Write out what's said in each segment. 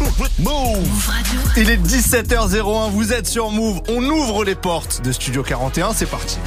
Move Il est 17h01, vous êtes sur Move. On ouvre les portes de Studio 41, c'est parti.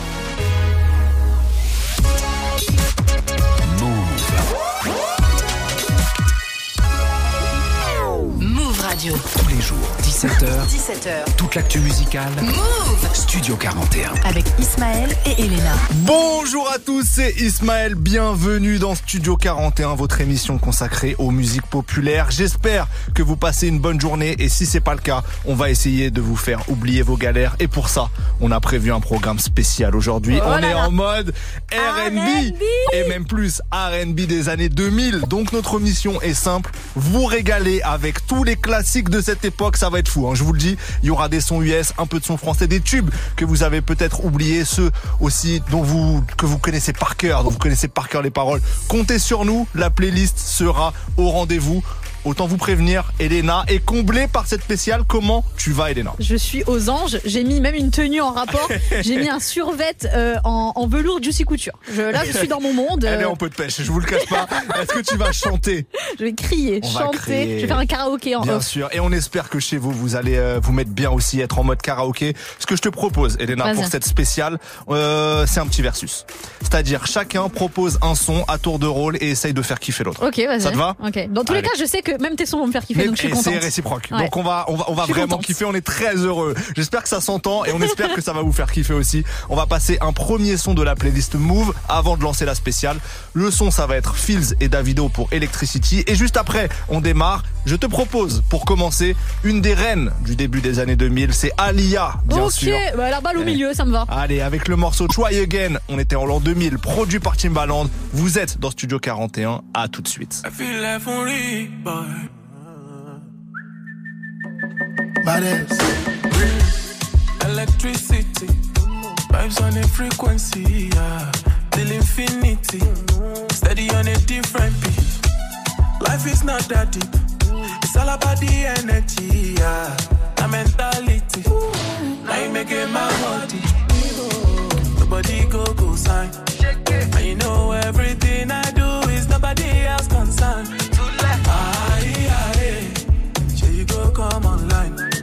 Tous les jours, 17h. 17h. Toute l'actu musicale. Move Studio 41. Avec Ismaël et Elena. Bonjour à tous, c'est Ismaël. Bienvenue dans Studio 41, votre émission consacrée aux musiques populaires. J'espère que vous passez une bonne journée et si c'est pas le cas, on va essayer de vous faire oublier vos galères. Et pour ça, on a prévu un programme spécial aujourd'hui. Oh on là est là. en mode R&B R&B. et même plus R&B des années 2000. Donc notre mission est simple, vous régaler avec tous les classiques de cette époque, ça va être hein, je vous le dis. Il y aura des sons US, un peu de sons français, des tubes que vous avez peut-être oubliés, ceux aussi dont vous que vous connaissez par cœur, dont vous connaissez par cœur les paroles. Comptez sur nous, la playlist sera au rendez-vous. Autant vous prévenir, Elena est comblée par cette spéciale. Comment tu vas, Elena? Je suis aux anges. J'ai mis même une tenue en rapport. J'ai mis un survêt euh, en, en velours Juicy Couture. Je, là, je suis dans mon monde. Elle est euh, en peu de pêche, je vous le cache pas. Est-ce que tu vas chanter? Je vais crier, On va chanter. crier. Je vais faire un karaoké en Bien off. sûr, et on espère que chez vous, vous allez euh, vous mettre bien aussi, être en mode karaoké. Ce que je te propose, Elena, pour cette spéciale, euh, c'est un petit versus. C'est-à-dire, chacun propose un son à tour de rôle et essaye de faire kiffer l'autre. Ok, vas-y. Ça te va? Ok. Dans tous les cas, je sais que même tes sons vont me faire kiffer, Mais- donc je suis contente. c'est réciproque. Ouais. Donc on va, on va, on va vraiment contente. kiffer. On est très heureux. J'espère que ça s'entend et on espère que ça va vous faire kiffer aussi. On va passer un premier son de la playlist Move avant de lancer la spéciale. Le son, ça va être Fields et Davido pour Electricity. Et juste après, on démarre. Je te propose, pour commencer, une des reines du début des années 2000. C'est Alia, bien ok, sûr. bah, la balle au milieu, ça me va. Allez, avec le morceau Try Again, on était en l'an 2000, produit par Timbaland. Vous êtes dans Studio 41. À tout de suite. I feel like only. Electricity. Vibes on a frequency, yeah. Till infinity. Steady on a different beat. Life is not that deep. It's all about the energy, yeah. The mentality. Now you making my body. Nobody go go sign. And you know everything I do is nobody else concerned. Aye, aye. Sure you go come online.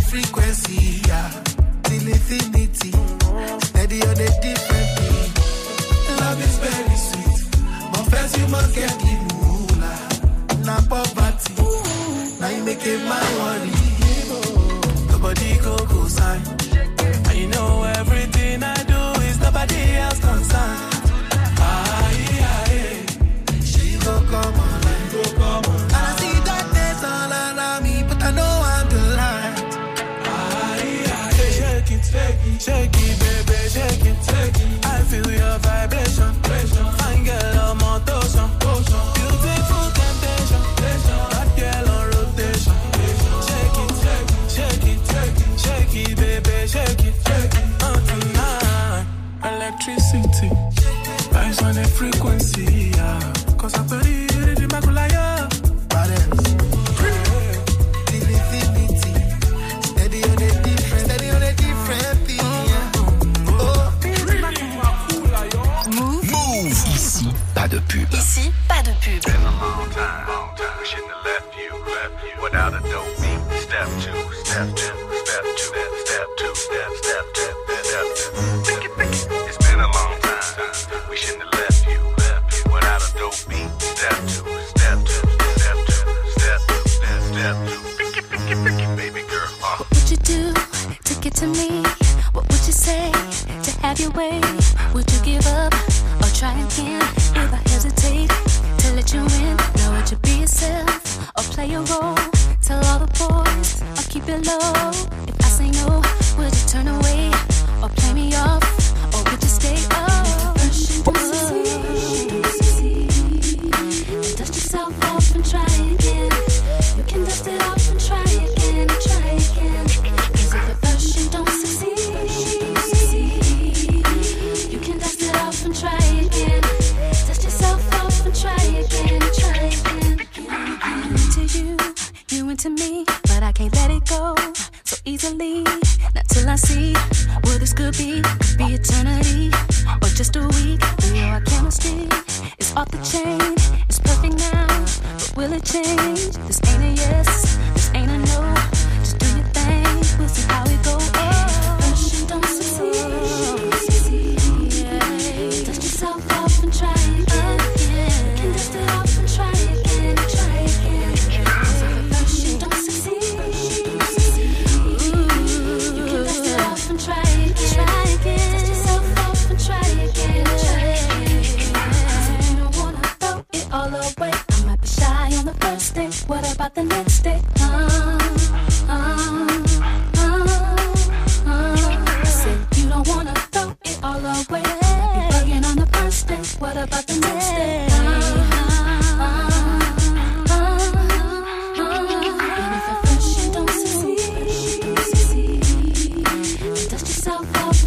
Frequency, yeah. Till infinity. Steady on a different beat. Love is very sweet. But first you must get the moolah. Na poverty. Now you make it my worry.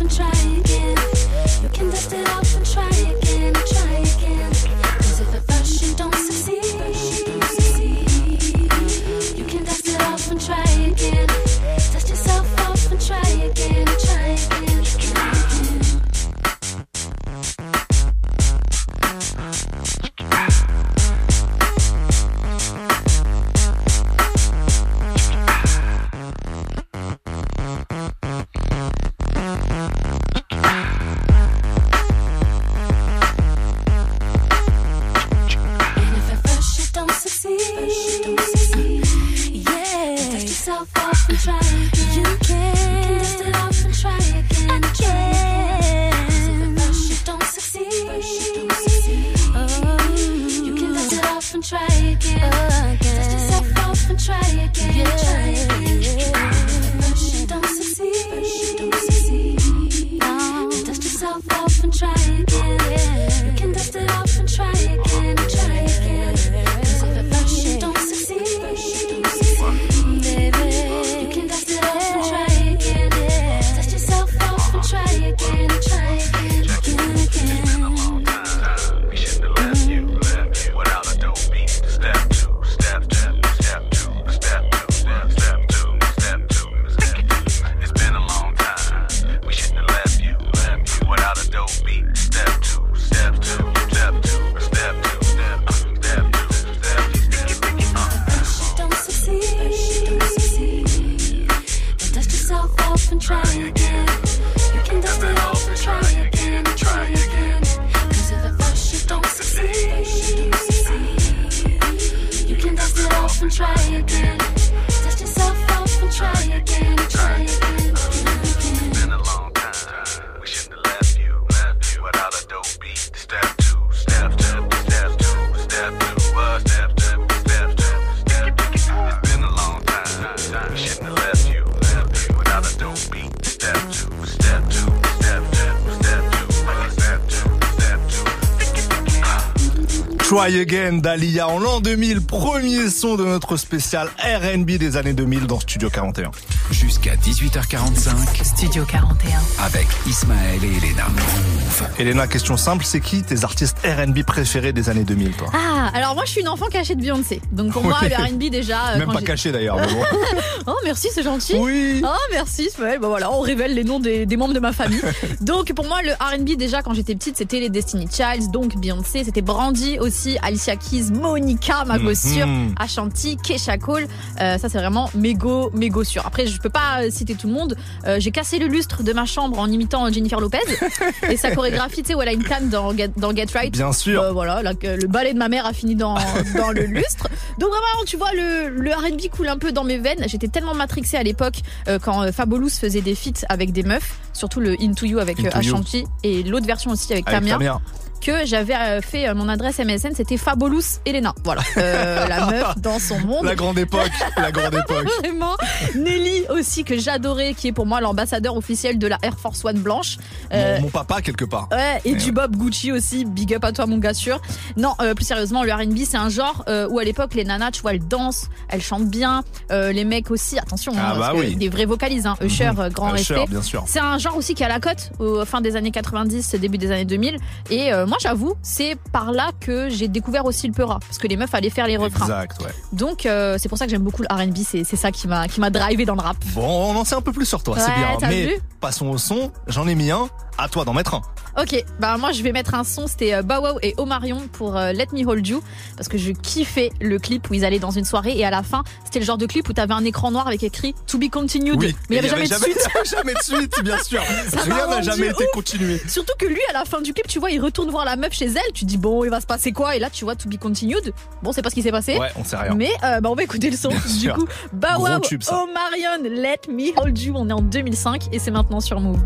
haven't. Try Again d'Alia en l'an 2000, premier son de notre spécial RB des années 2000 dans Studio 41. Jusqu'à 18h45, Studio 41, avec Ismaël et Elena. Elena, question simple, c'est qui tes artistes RB préférés des années 2000 toi? Alors moi, je suis une enfant cachée de Beyoncé. Donc pour moi, le R&B déjà. Euh, Même pas cachée d'ailleurs. Oh merci, c'est gentil. Oui. Oh merci. Ouais, bah voilà, on révèle les noms des, membres de ma famille. donc pour moi, le R&B déjà quand j'étais petite, c'était les Destiny Childs, donc Beyoncé, c'était Brandy aussi, Alicia Keys, Monica, ma mm. Ashanti, Kesha Cole. Euh, ça c'est vraiment mégo mégo sûr. Après, je peux pas euh, citer tout le monde. J'ai cassé le lustre de ma chambre en imitant Jennifer Lopez et sa chorégraphie, tu sais où elle a une canne dans, dans Get Right. Bien sûr. Voilà, le ballet de ma mère a fini dans dans, le lustre. Donc vraiment, tu vois, le, le RB coule un peu dans mes veines. J'étais tellement matrixée à l'époque euh, quand euh, Fabolous faisait des feats avec des meufs, surtout le Into You avec euh, Ashanti et l'autre version aussi avec, avec Tamia que j'avais euh, fait euh, mon adresse MSN, c'était Fabolous Elena. Voilà, euh, la meuf dans son monde. La grande époque, la grande époque. Vraiment. Nelly aussi que j'adorais, qui est pour moi l'ambassadeur officiel de la Air Force One blanche. Mon, papa quelque part. Ouais, et, du. Bob Gucci aussi, big up à toi mon gars sûr. Non, plus sérieusement, le R&B c'est un genre où à l'époque les nanas, tu vois, elles dansent, elles chantent bien, les mecs aussi, attention, ah, hein, bah des vrais vocalises, hein. Usher, mmh. grand Usher, respect. C'est un genre aussi qui a la cote, fin des années 90, début des années 2000, et moi moi j'avoue, c'est par là que j'ai découvert aussi le peura, parce que les meufs allaient faire les refrains. Exact, ouais. Donc euh, c'est pour ça que j'aime beaucoup le R&B, c'est ça qui m'a qui m'a drivé dans le rap. Bon, on en sait un peu plus sur toi, c'est bien. Mais passons au son. J'en ai mis un. À toi d'en mettre un. Ok, bah moi je vais mettre un son, c'était euh, Bow Wow et Omarion pour euh, Let Me Hold You parce que je kiffais le clip où ils allaient dans une soirée et à la fin c'était le genre de clip où t'avais un écran noir avec écrit To Be Continued, Oui. mais il y Et avait jamais de suite. jamais de suite, bien sûr. Ça Rien n'a jamais été ouf. continué. Surtout que lui à la fin du clip, tu vois, il retourne voir la meuf chez elle, tu dis bon il va se passer quoi? Et là tu vois To Be Continued. Bon c'est pas ce qui s'est passé. Ouais, on sait rien. Mais euh, bah on va écouter le son. Bien du sûr. coup, Bow Wow. Omarion, Let Me Hold You. On est en 2005 et c'est maintenant sur Move.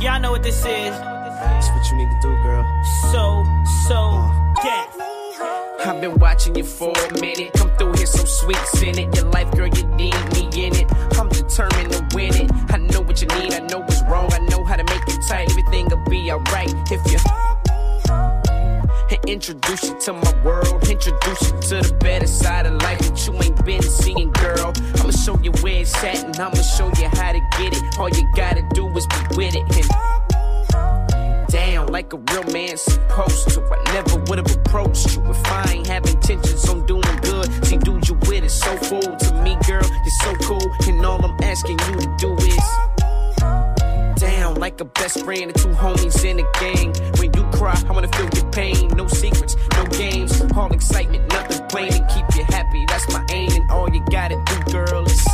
Y'all know what this is. That's what you need to do, girl. So, so, death. I've been watching you for a minute. Come through here so sweet, sin it. Your life, girl, you need me in it. I'm determined to win it. I know what you need, I know what's wrong. I know how to make you tight. Everything will be alright if you. And introduce you to my world. Introduce you to the better side of life that you ain't been seeing, girl. I'ma show you where it's at and I'ma show you how to get it. All you gotta do is be with it. And down like a real man supposed to. I never would have approached you if I ain't have intentions on doing good. See, dude, you with it so full to me, girl. You're so cool, and all I'm asking you to do is down like a best friend and two homies in a gang. When you cry, I wanna feel your pain. No secrets, no games, all excitement, nothing plain. And keep you happy, that's my aim. And all you gotta do, girl, is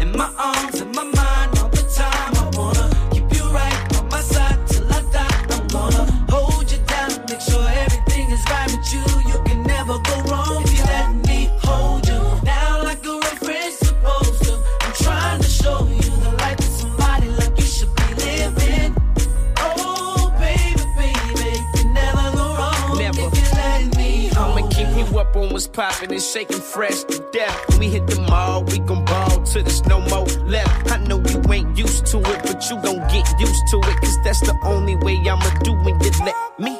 In my arms, in my mind, you up on what's poppin' and shaking fresh to death. When we hit the mall, we gon' ball till there's no more left. I know you ain't used to it, but you gon' get used to it. Cause that's the only way I'ma do when you let me.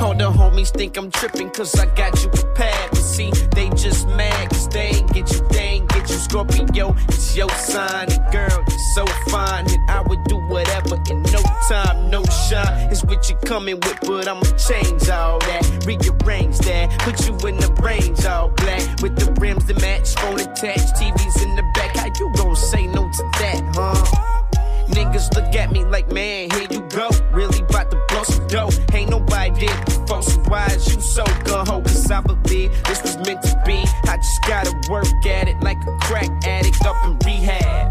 All the homies think I'm trippin' cause I got you prepared. But see, they just mad cause they ain't get you, they ain't get you. Scorpio, it's your sign. And girl, you're so fine. And I would do whatever in no time, no shine. It's what you're coming with, but I'ma change all that. Rearrange that, put you in the range all black. With the rims that match, phone attached, TVs in the back. How you gon' say no to that, huh? Niggas look at me like, man, here you go. Really about to blow some dough. Ain't nobody did before, so why is you so gun ho? Cause I believe this was meant to be. I just gotta work at it like a crack addict up in rehab.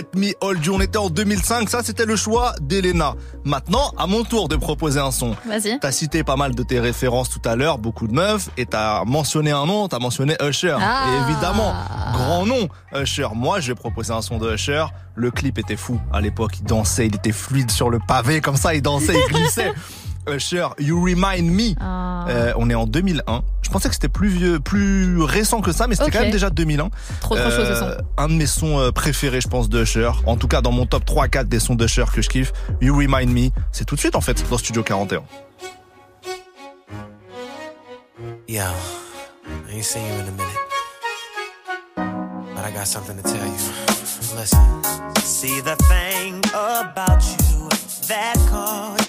Let Me Hold You. On était en 2005. Ça, c'était le choix d'Elena. Maintenant, à mon tour de proposer un son. Vas-y. T'as cité pas mal de tes références tout à l'heure, beaucoup de meufs, et t'as mentionné un nom, t'as mentionné Usher. Ah. Et évidemment, grand nom, Usher. Moi, je vais proposer un son de Usher. Le clip était fou à l'époque. Il dansait, il était fluide sur le pavé, comme ça, il dansait, il glissait. Usher, You Remind Me. Ah. Euh, on est en 2001. Je pensais que c'était plus vieux, plus récent que ça, mais c'était quand même déjà 2001. Trop, trop chaud, ce son. Un de mes sons euh, préférés, je pense, de Usher. En tout cas, dans mon top 3-4 des sons d'Usher que je kiffe. You Remind Me. C'est tout de suite, en fait, dans Studio 41. Yo, I ain't seen you in a minute. But I got something to tell you. Listen. See the thing about you that caught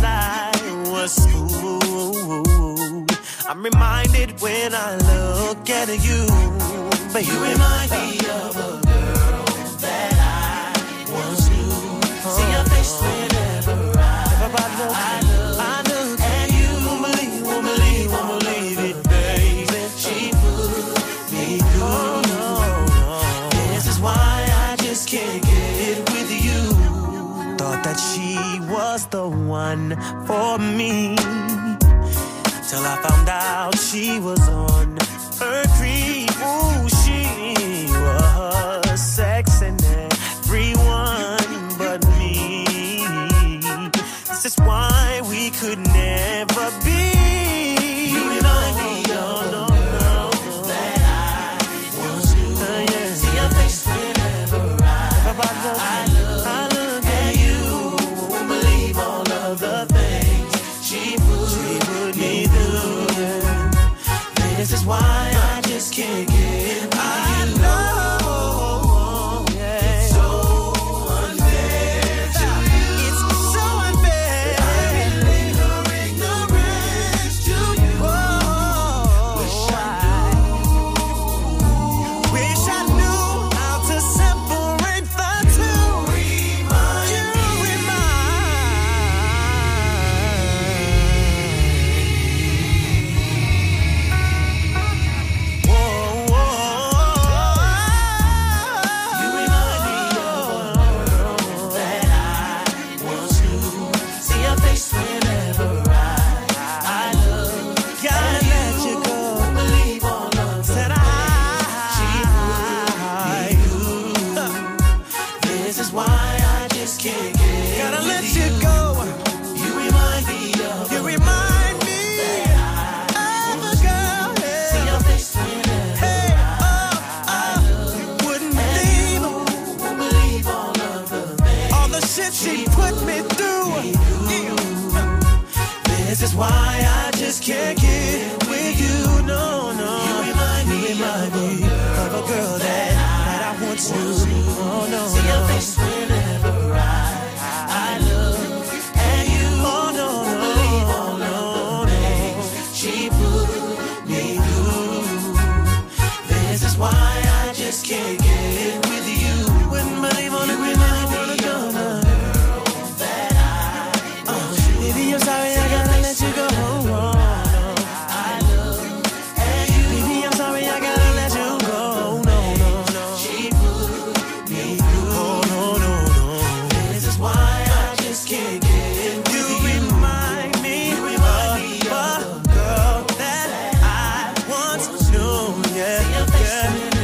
I'm reminded when I look at you, but you remind me of a girl that I once knew. See your face whenever I, I look, I look, and you won't believe, won't believe, won't believe it, baby. She put me through. This is why I just can't get with you. Thought that she was the one for me.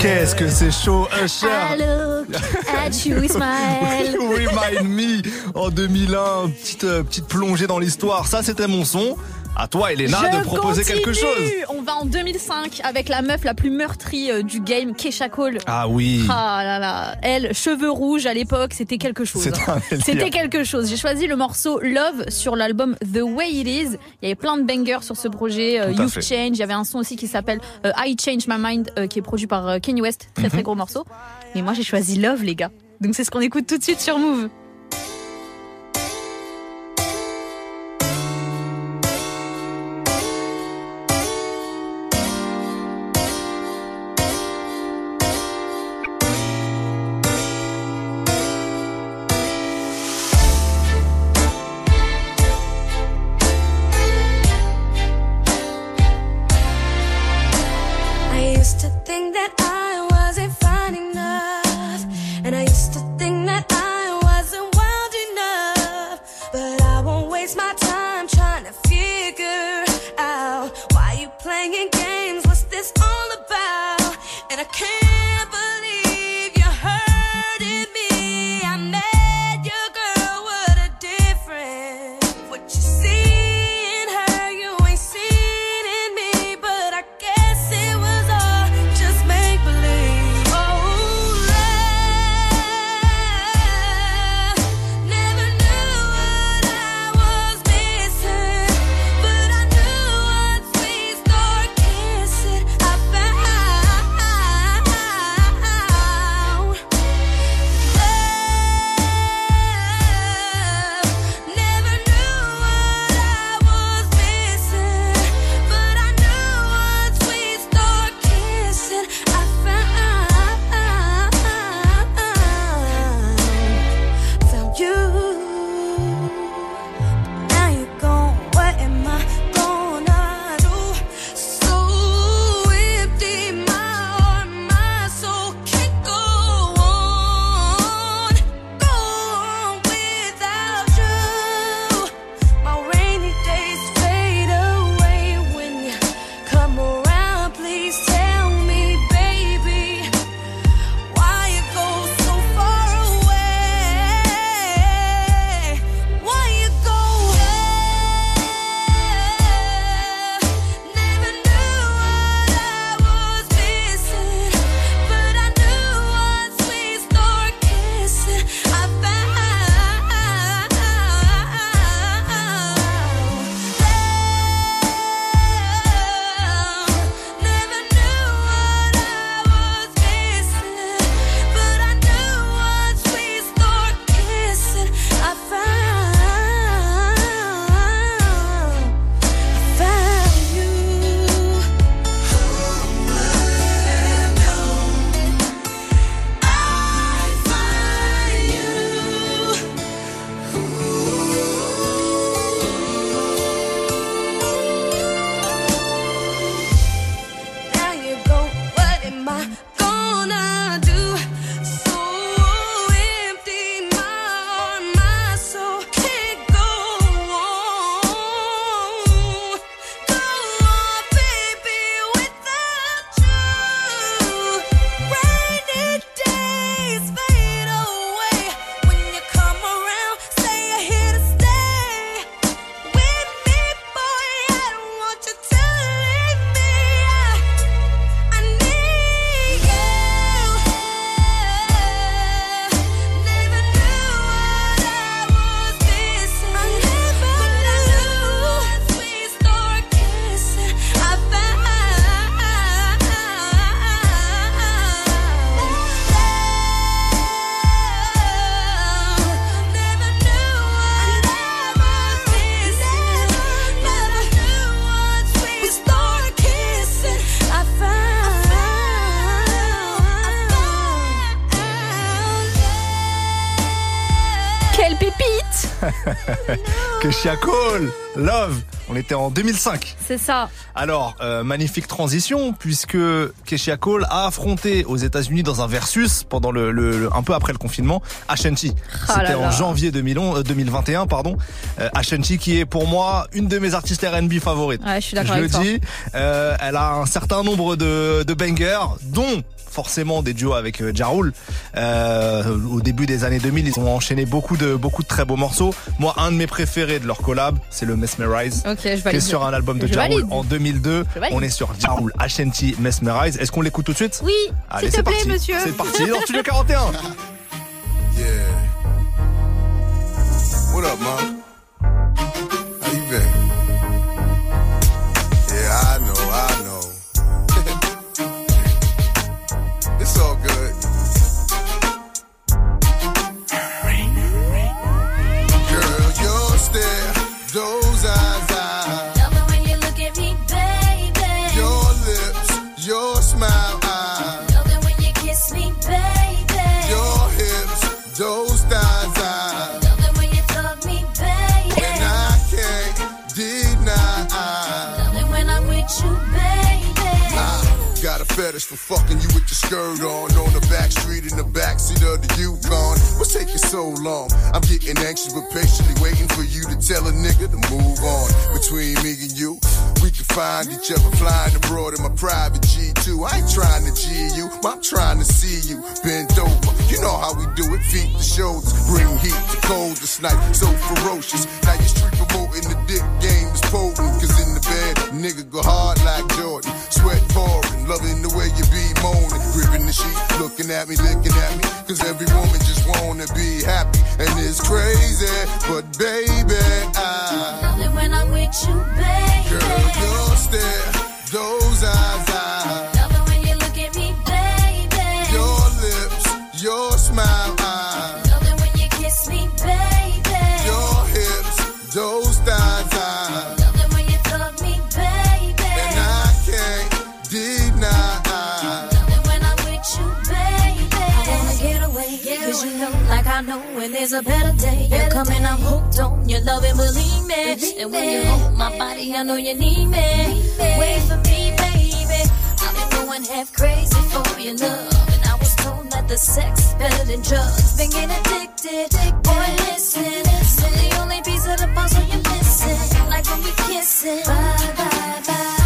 Qu'est-ce que c'est chaud, Usher I look at you. You Remind Me en 2001, petite euh, petite plongée dans l'histoire. Ça, c'était mon son. À toi, Elena, de proposer quelque chose. On va en 2005 avec la meuf la plus meurtrie euh, du game, Kesha Cole. Ah oui. Ah là là. Elle, cheveux rouges à l'époque, c'était quelque chose. Hein. C'était quelque chose. J'ai choisi le morceau Love sur l'album The Way It Is. Il y avait plein de bangers sur ce projet. Euh, tout You've Change. Il y avait un son aussi qui s'appelle euh, I Change My Mind, qui est produit par Kanye West. Très très mhm. gros morceau. Mais moi, j'ai choisi Love, les gars. Donc c'est ce qu'on écoute tout de suite sur Move. C'était en 2005. C'est ça. Alors, euh, magnifique transition, puisque Keshia Cole a affronté aux États-Unis dans un versus pendant le, le, un peu après le confinement Ashanti. Oh C'était en janvier 2011, 2021, euh, pardon. Euh, Ashanti qui est pour moi une de mes artistes R&B favorites. Ouais, je suis d'accord. Le dis. Euh, elle a un certain nombre de, de bangers, dont forcément des duos avec euh, Jarul. Euh, au début des années 2000, ils ont enchaîné beaucoup de beaucoup de très beaux morceaux. Moi, un de mes préférés de leur collab, c'est le Mesmerize, qui est sur un album de Jarul en 2002. On est sur Jarul, HNT, Mesmerize. Est-ce qu'on l'écoute tout de suite? Oui. Allez, c'est parti. Monsieur. C'est parti. dans Studio 41. fetish for fucking you with your skirt on. On the back street in the backseat of the Yukon. What's taking so long? I'm getting anxious but patiently waiting for you to tell a nigga to move on. Between me and you, we can find each other flying abroad in my private G2. I ain't trying to G you, I'm trying to see you bent over. You know how we do it, feet to shoulders, bring heat to cold this night, so ferocious. Now you street promoting the dick game is potent, cause in the bed, nigga go hard the sheet, looking at me, looking at me, cause every woman just wanna be happy, and it's crazy, but baby, I Love it when I'm with you, baby. Girl, your stare, a better day. You're coming, I'm hooked on your love and believe me. And when you hold my body, I know you need me. Wait for me, baby. I've been going half crazy for your love. And I was told that the sex is better than drugs. Been getting addicted. Boy, listen. I'm the only piece of the puzzle you're missing. Like when we kissing. Bye, bye, bye.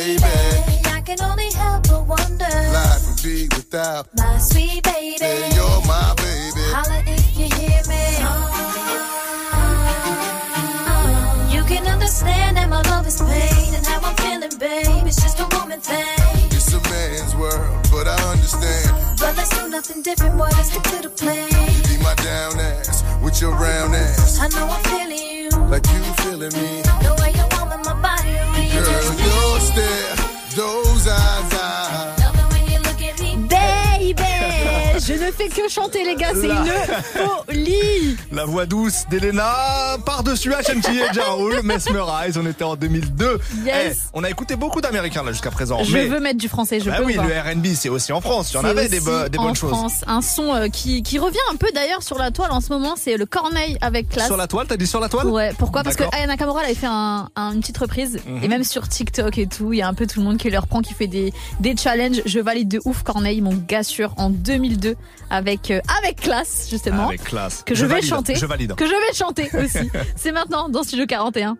Baby. I can only help but wonder. Life would be without. My sweet baby. Hey, you're my baby. Holla if you hear me. You can understand that my love is pain and how I'm feeling, babe. It's just a woman thing. It's a man's world, but I understand. But let's do nothing different, boy. Let's stick to the plan. Be my down ass with your round ass, I know I'm feeling you. like you feeling me. Me. Ne fais que chanter les gars, c'est Là. une folie La voix douce d'Elena par-dessus HMT et Ja Rule, Mesmerize, on était en 2002. Yes. Eh, on a écouté beaucoup d'américains là jusqu'à présent. Je mais... veux mettre du français, je Bah peux oui, le R&B c'est aussi en France. Il y en avait des, bo- des en choses. France, un son euh, qui, qui revient un peu d'ailleurs sur la toile en ce moment, c'est le Corneille avec classe. Sur la toile, t'as dit sur la toile Ouais, pourquoi? Parce que. Aya Nakamura elle avait fait un, un- une petite reprise Mhm. et même sur TikTok et tout, il y a un peu tout le monde qui le reprend, qui fait des, des challenges. Je valide de ouf Corneille, mon gars sûr, en 2002 avec euh, avec classe justement. Avec classe. Que je, vais valide, chanter. Je valide. Que je vais chanter aussi. c'est maintenant dans Studio 41.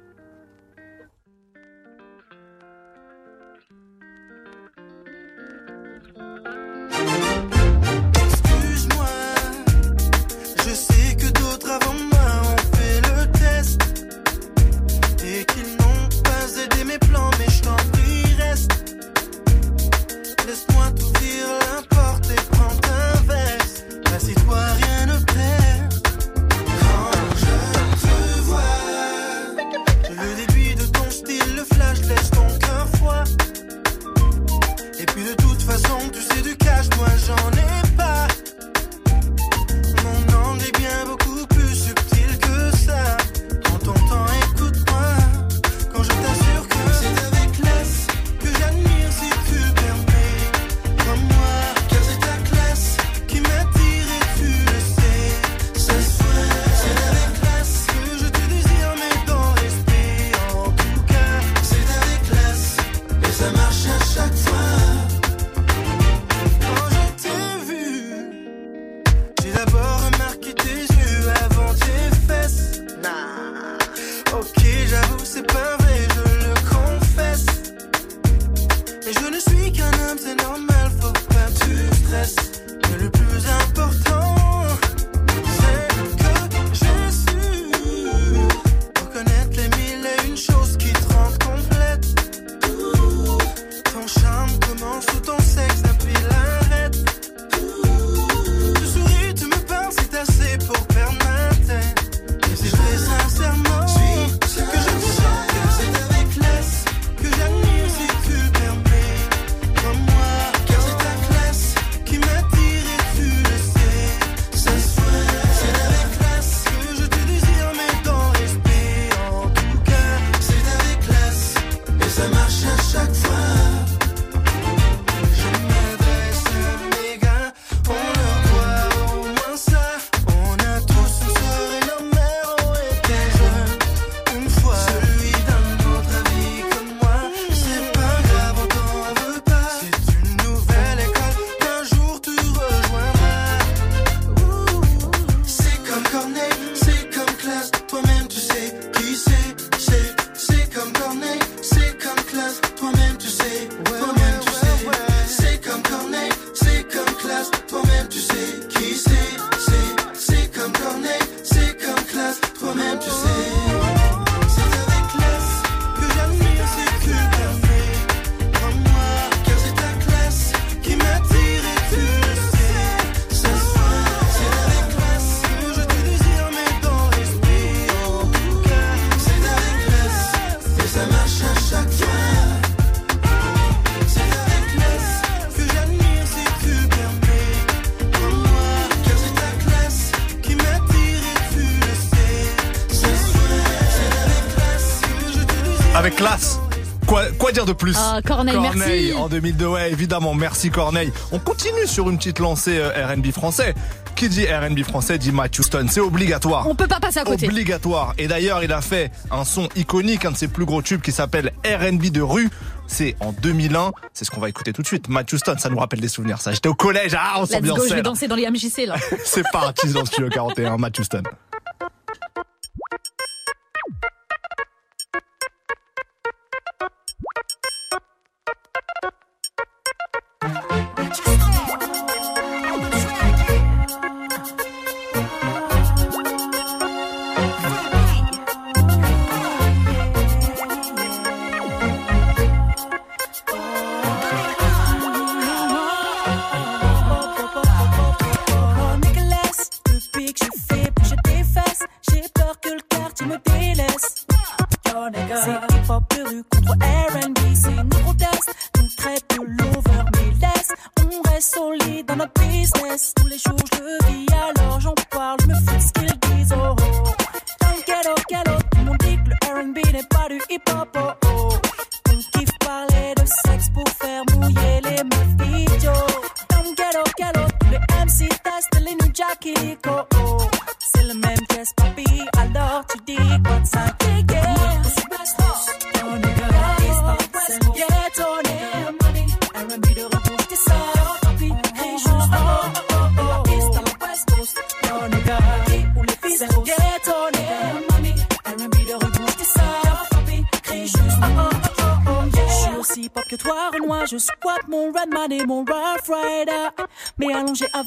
Avec classe. Quoi, quoi dire de plus Ah, Corneille, merci. en 2002, ouais, évidemment, merci Corneille. On continue sur une petite lancée euh, R&B français. Qui dit R&B français dit Matt Houston, c'est obligatoire. On peut pas passer à côté. Obligatoire. Et d'ailleurs, il a fait un son iconique, un de ses plus gros tubes qui s'appelle R&B de rue. C'est en 2001. C'est ce qu'on va écouter tout de suite. Matt Houston, ça nous rappelle des souvenirs. Ça, j'étais au collège. Ah, on Let's s'ambiance. go, je vais danser dans les MJC là. C'est parti dans le studio 41, Matt Houston.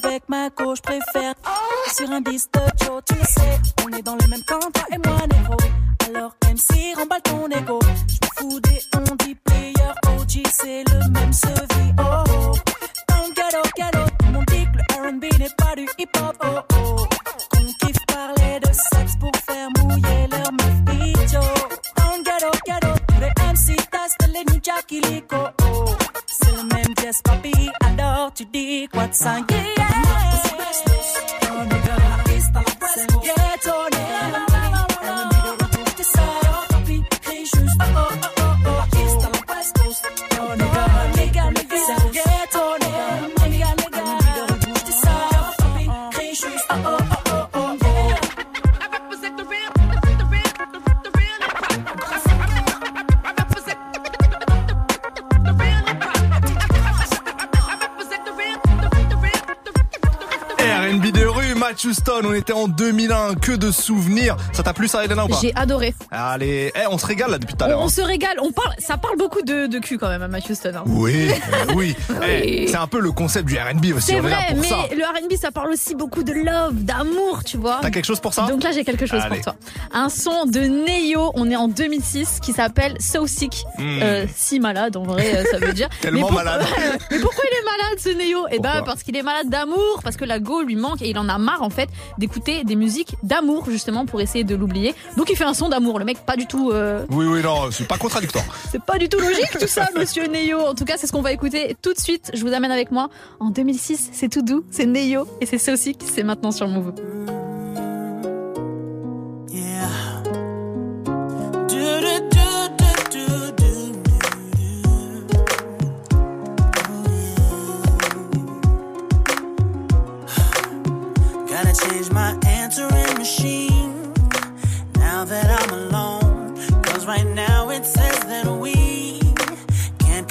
back plu ça, Elena ou pas J'ai adoré. Allez, eh, on se régale là depuis tout à On, l'heure. on hein. se régale, on parle, ça parle beaucoup de, de cul quand même à Matthew Houston. hein. Oui, euh, oui. Eh, Oui. c'est un peu le concept du R&B aussi. C'est on est là vrai, pour mais ça. le R&B ça parle aussi beaucoup de love, d'amour, tu vois. T'as quelque chose pour ça Donc là j'ai quelque chose Allez. pour toi. Un son de Neo, on est en 2006, qui s'appelle So Sick. Euh, si malade en vrai, euh, ça veut dire. Tellement mais malade. mais pourquoi il est malade ce Neo Eh ben parce qu'il est malade d'amour, parce que la go lui manque et il en a marre en fait d'écouter des musiques d'amour justement pour essayer de l'oublier. Donc il fait un son d'amour. Le mec pas du tout. euh, Oui, oui, non, c'est pas contradictoire. c'est pas du tout logique tout ça, monsieur Neo. En tout cas, c'est ce qu'on va écouter tout de suite. Je vous amène avec moi en 2006. C'est tout doux, c'est Neo et c'est ça aussi qui c'est maintenant sur Move. Yeah. Change my answering machine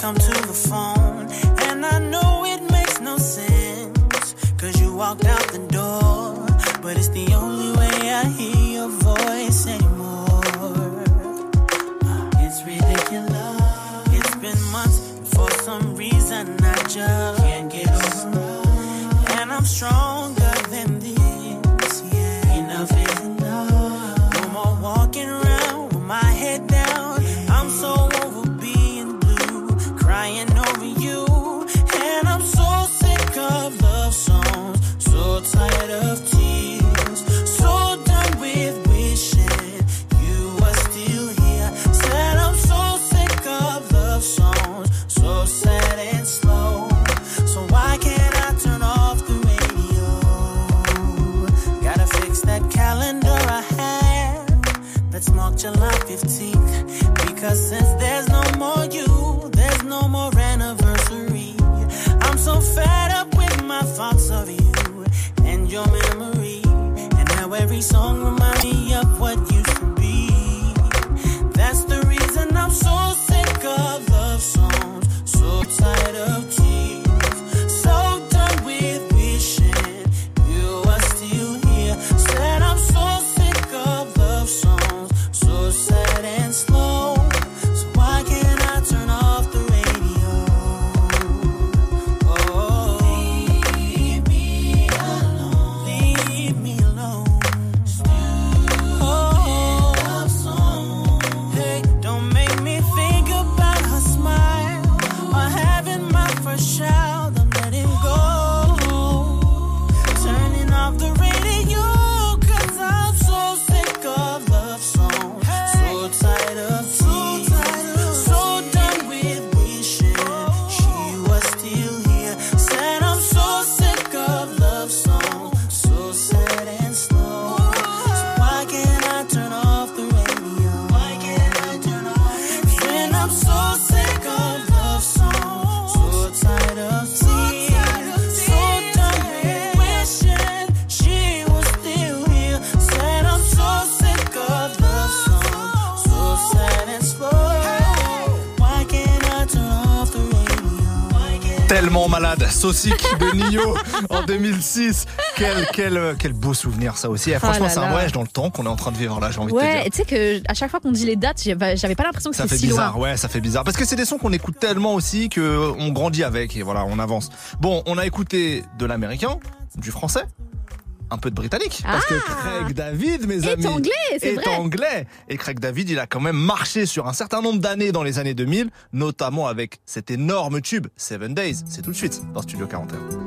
come to the phone. And I know it makes no sense. Cause you walked out the door. But it's the Cause since then Sausik de Nio en 2006. Quel, quel, euh, quel beau souvenir ça aussi. Eh, oh franchement, c'est un voyage dans le temps qu'on est en train de vivre là, j'ai envie de te dire. tu sais que à chaque fois qu'on dit les dates, j'avais pas l'impression que c'était si bizarre. Ouais, ça fait bizarre. Parce que c'est des sons qu'on écoute tellement aussi qu'on grandit avec et voilà, on avance. Bon, on a écouté de l'américain, du français, un peu de britannique. Parce que Craig David, mes est. Anglais, est, est anglais. Et Craig David, il a quand même marché sur un certain nombre d'années dans les années 2000, notamment avec cet énorme tube, Seven Days. C'est tout de suite dans Studio 41.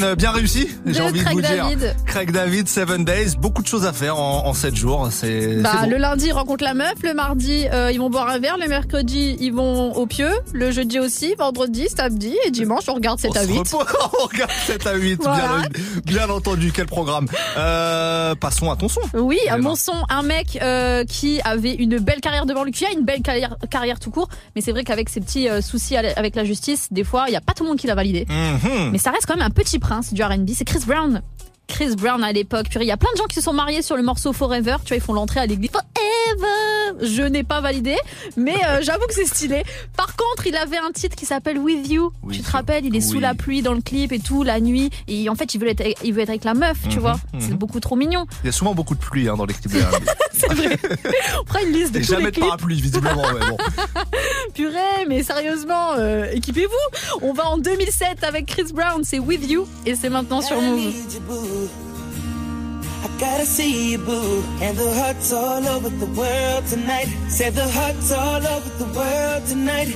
Semaine bien réussie, j'ai De envie de Craig vous David. dire. Craig David, Seven Days, beaucoup de choses à faire en, en 7 jours. C'est Bah, le lundi, ils rencontrent la meuf. Le mardi, euh, ils vont boire un verre. Le mercredi, ils vont au pieu. Le jeudi aussi. Vendredi, samedi. Et dimanche, on regarde 7 On à se 8. repose. On regarde 7 à 8, Voilà. bien, bien entendu, quel programme. Euh, passons à ton son. Oui, à mon son, un mec euh, qui avait une belle carrière devant lui, qui a une belle carrière, carrière tout court, mais c'est vrai qu'avec ses petits euh, soucis avec la justice, des fois, il n'y a pas tout le monde qui l'a validé. Mhm. Mais ça reste quand même un petit prince du R&B, c'est Chris Brown. Chris Brown à l'époque, purée, il y a plein de gens qui se sont mariés sur le morceau Forever, tu vois, ils font l'entrée à l'église. Forever Je n'ai pas validé, mais euh, j'avoue que c'est stylé. Par contre, il avait un titre qui s'appelle With You. tu te rappelles, il est sous la pluie dans le clip et tout, la nuit, et en fait, il veut être, il veut être avec la meuf, tu Mhm, vois. mhm. C'est beaucoup trop mignon. Il y a souvent beaucoup de pluie hein, dans les clips. C'est vrai. On fera une liste de Et tous jamais les de parapluie, visiblement. bon. Purée, mais sérieusement, euh, équipez-vous. On va en 2007 avec Chris Brown, c'est With You, et c'est maintenant sur Move. I gotta see you, boo. And the hearts all over the world tonight. Said the hearts all over the world tonight.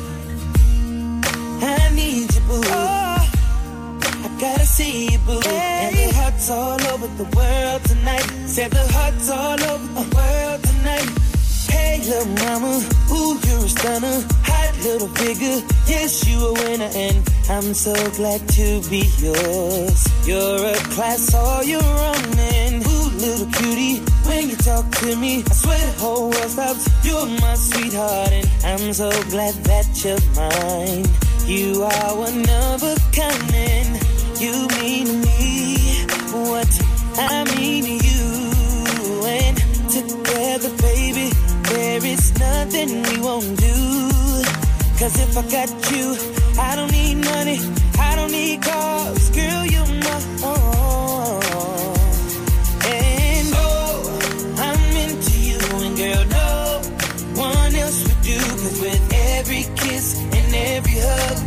I need you, boo. I gotta see you, boo. And the hearts all over the world tonight. Said the hearts all over the world tonight. Hey, little mama, ooh, you're a stunner. Hot little figure, yes, you a winner. And I'm so glad to be yours. You're a class all you're And ooh, little cutie, when you talk to me, I swear the whole world stops. You're my sweetheart, and I'm so glad that you're mine. You are one of a kind, and you mean me what I mean you. There is nothing we won't do. Cause if I got you, I don't need money, I don't need cars, girl, you're my own. And oh, I'm into you, and girl, no one else would do. Cause with every kiss and every hug,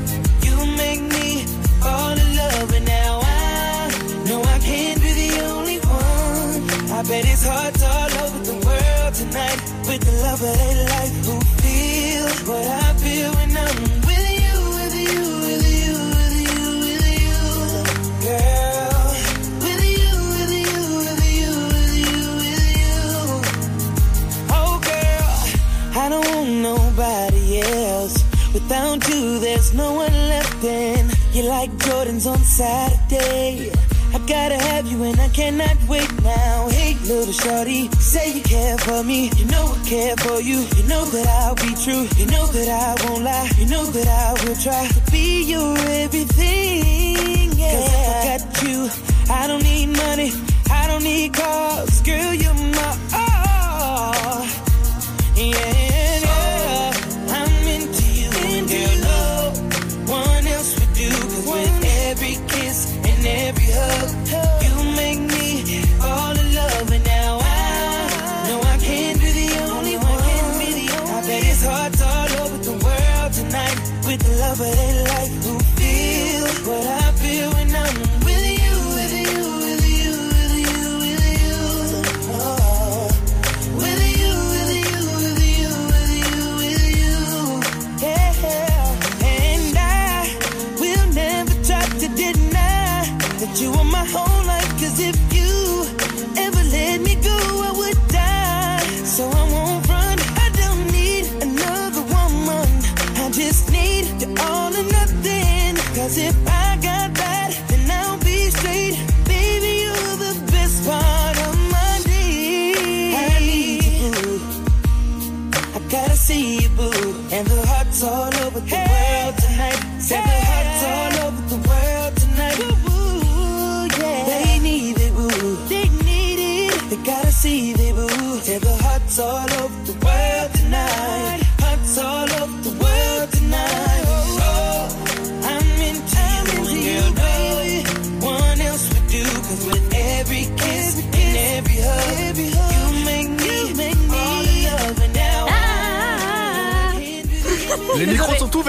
you make me fall in love. And now I know I can't be the only one. I bet it's hard all over the world tonight life who what I feel when I'm with you, with you, with you, with you, with you, girl. With you, with you, with you, with you, with you. Oh, girl, I don't want nobody else. Without you, there's no one left. And You're like Jordans on Saturday. I gotta have you and I cannot wait now. Little shorty, say you care for me. You know I care for you. You know that I'll be true. You know that I won't lie. You know that I will try to be your everything. Yeah. Cause if I got you, I don't need money. I don't need cars. Girl, you're my all. Yeah.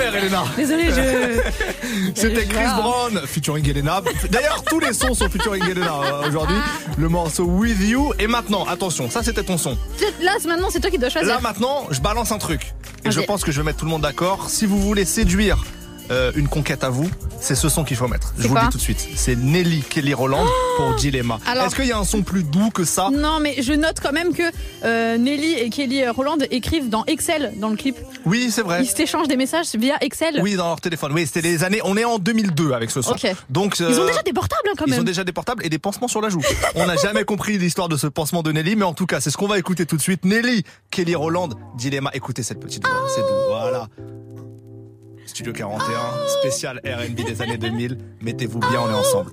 Elena. Désolée, je. C'était Chris. Brown featuring Elena. D'ailleurs, tous les sons sont featuring Elena euh, aujourd'hui. Le morceau With You. Et maintenant, attention, ça c'était ton son. Là, c'est- maintenant, c'est toi qui dois choisir. Là maintenant, je balance un truc. Et je pense que je vais mettre tout le monde d'accord. Si vous voulez séduire euh, une conquête à vous, c'est ce son qu'il faut mettre. Je vous le dis tout de suite. C'est Nelly Kelly Roland pour Dilemma. Alors- Est-ce qu'il y a un son plus doux que ça Non, mais je note quand même que euh, Nelly et Kelly Roland écrivent dans Excel dans le clip. Oui, c'est vrai. Ils s'échangent des messages via Excel. Oui, dans leur téléphone. Oui, c'était les années. On est en 2002 avec ce son. Donc Ils ont euh, déjà des portables hein, quand Ils même. ont déjà des portables et des pansements sur la joue. On n'a jamais compris l'histoire de ce pansement de Nelly, mais en tout cas, c'est ce qu'on va écouter tout de suite. Nelly, Kelly Roland, Dilemma. Écoutez cette petite voix, c'est doux. Voilà. Studio 41, spécial R&B des années 2000. Mettez-vous bien, on est ensemble.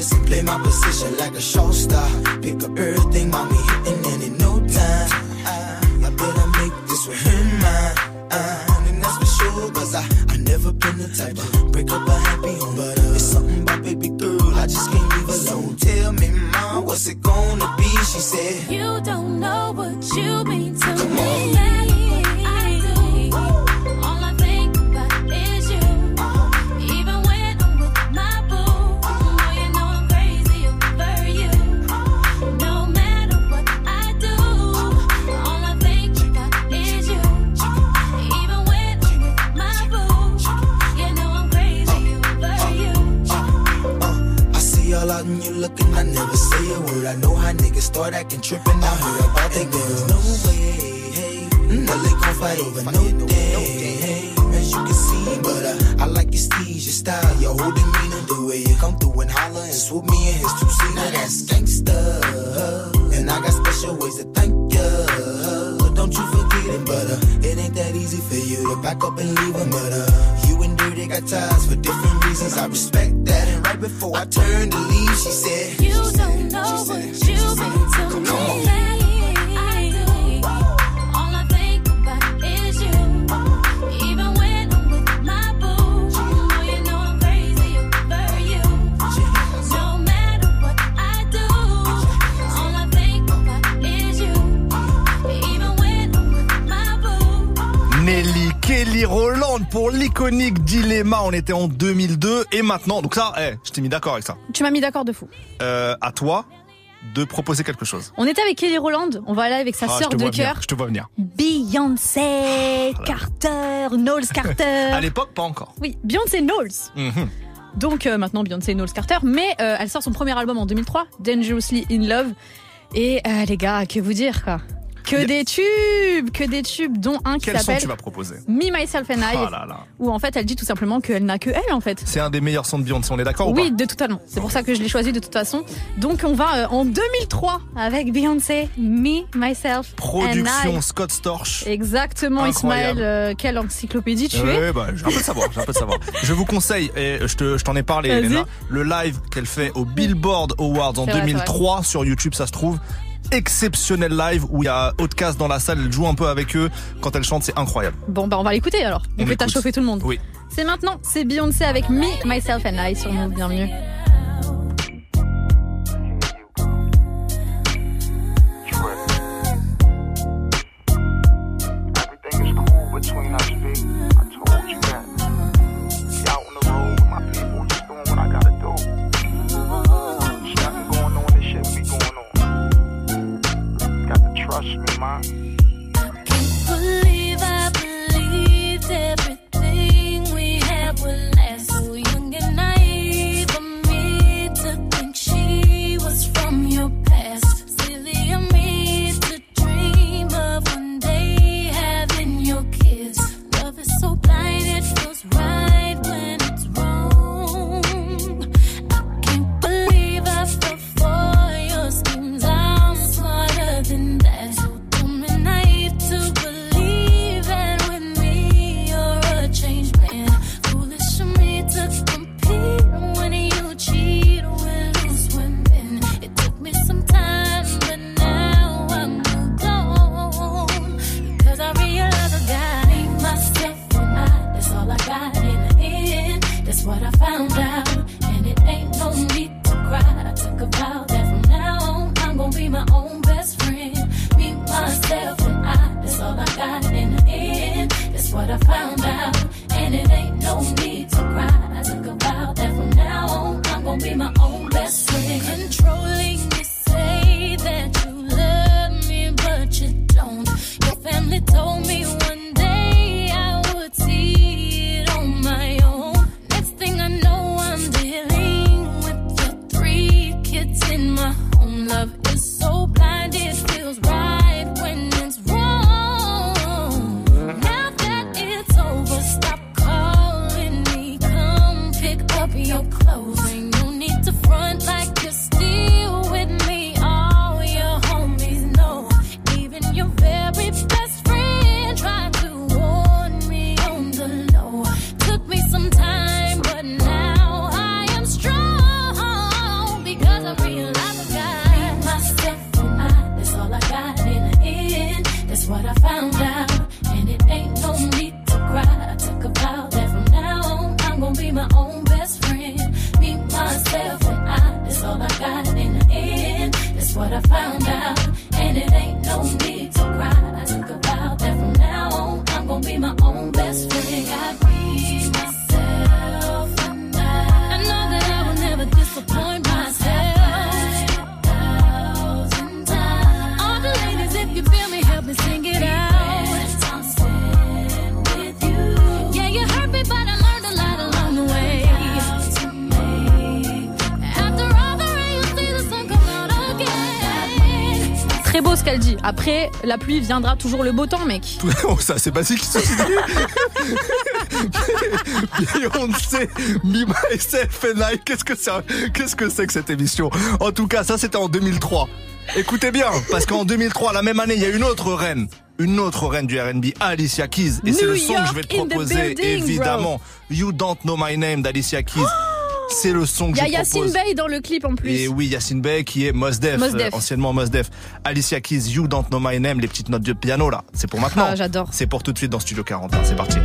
Listen, play my position like a show star. Pick up everything, mommy start acting tripping. I heard about they girls. No way, hey. No, they gon' fight over no day, hey. As you can see, but uh, I like your steez, your style, your whole demeanor, the way you come through and holler and swoop me in his two seat. Now that's gangsta, and I got special ways to thank ya. Don't you forget it, but uh, it ain't that easy for you to back up and leave him. But uh, you and Dirty got ties for different reasons. I respect that. Right before I turned to leave, she said, You don't know what you mean to me. Kelly Roland pour l'iconique Dilemma. On était en 2002 et maintenant. Donc ça, eh, je t'ai mis d'accord avec ça. Tu m'as mis d'accord de fou. Euh, à toi de proposer quelque chose. On était avec Kelly Roland, on va aller avec sa Ah, sœur de cœur, Je te vois venir. Beyoncé Carter, Knowles Carter. À l'époque, pas encore. Oui, Beyoncé Knowles. Mhm. Donc euh, maintenant Beyoncé Knowles Carter, mais euh, elle sort son premier album en 2003, Dangerously in Love. Et euh, les gars, que vous dire quoi Que des tubes, que des tubes, dont un qui Quel son s'appelle tu vas proposer Me Myself and I, Ah là là. où en fait elle dit tout simplement qu'elle n'a que elle en fait. C'est un des meilleurs sons de Beyoncé, on est d'accord ou Oui, pas de totalement. C'est pour ça que je l'ai choisi de toute façon. Donc on va euh, en 2003 avec Beyoncé, Me, Myself and Production I. Scott Storch. Exactement, Incroyable. Ismaël. euh, quelle encyclopédie tu es Ouais, bah, j'ai un peu de savoir, j'ai un peu de savoir. Je vous conseille, et je te- je t'en ai parlé, Vas-y. Elena, le live qu'elle fait au Billboard Awards en C'est vrai, 2003 sur YouTube, ça se trouve. Exceptionnel live où il y a Outcast dans la salle, elle joue un peu avec eux. Quand elle chante, c'est incroyable. Bon, bah on va l'écouter alors. On On à l'écoute. chauffer tout le monde. Oui. C'est maintenant, c'est Beyoncé avec Me, Myself and I sur Move Bien my la pluie viendra toujours le beau temps, mec. Oh, ça, c'est basique. Beyoncé, Me, Myself and I. Qu'est-ce que c'est Qu'est-ce que, c'est que cette émission? En tout cas, ça, c'était en 2003. Écoutez bien, parce qu'en 2003, la même année, il y a une autre reine. Une autre reine du RB, Alicia Keys. Et c'est le son que je vais te proposer, évidemment. You Don't Know My Name d'Alicia Keys. Oh c'est le son que y a Yacine Bey dans le clip en plus. Et oui, Yacine Bey qui est Mos Def, euh, anciennement Mos Def. Alicia Keys, You Don't Know My Name, les petites notes de piano là. C'est pour ah, maintenant. Ah, j'adore. C'est pour tout de suite dans Studio 41. C'est parti.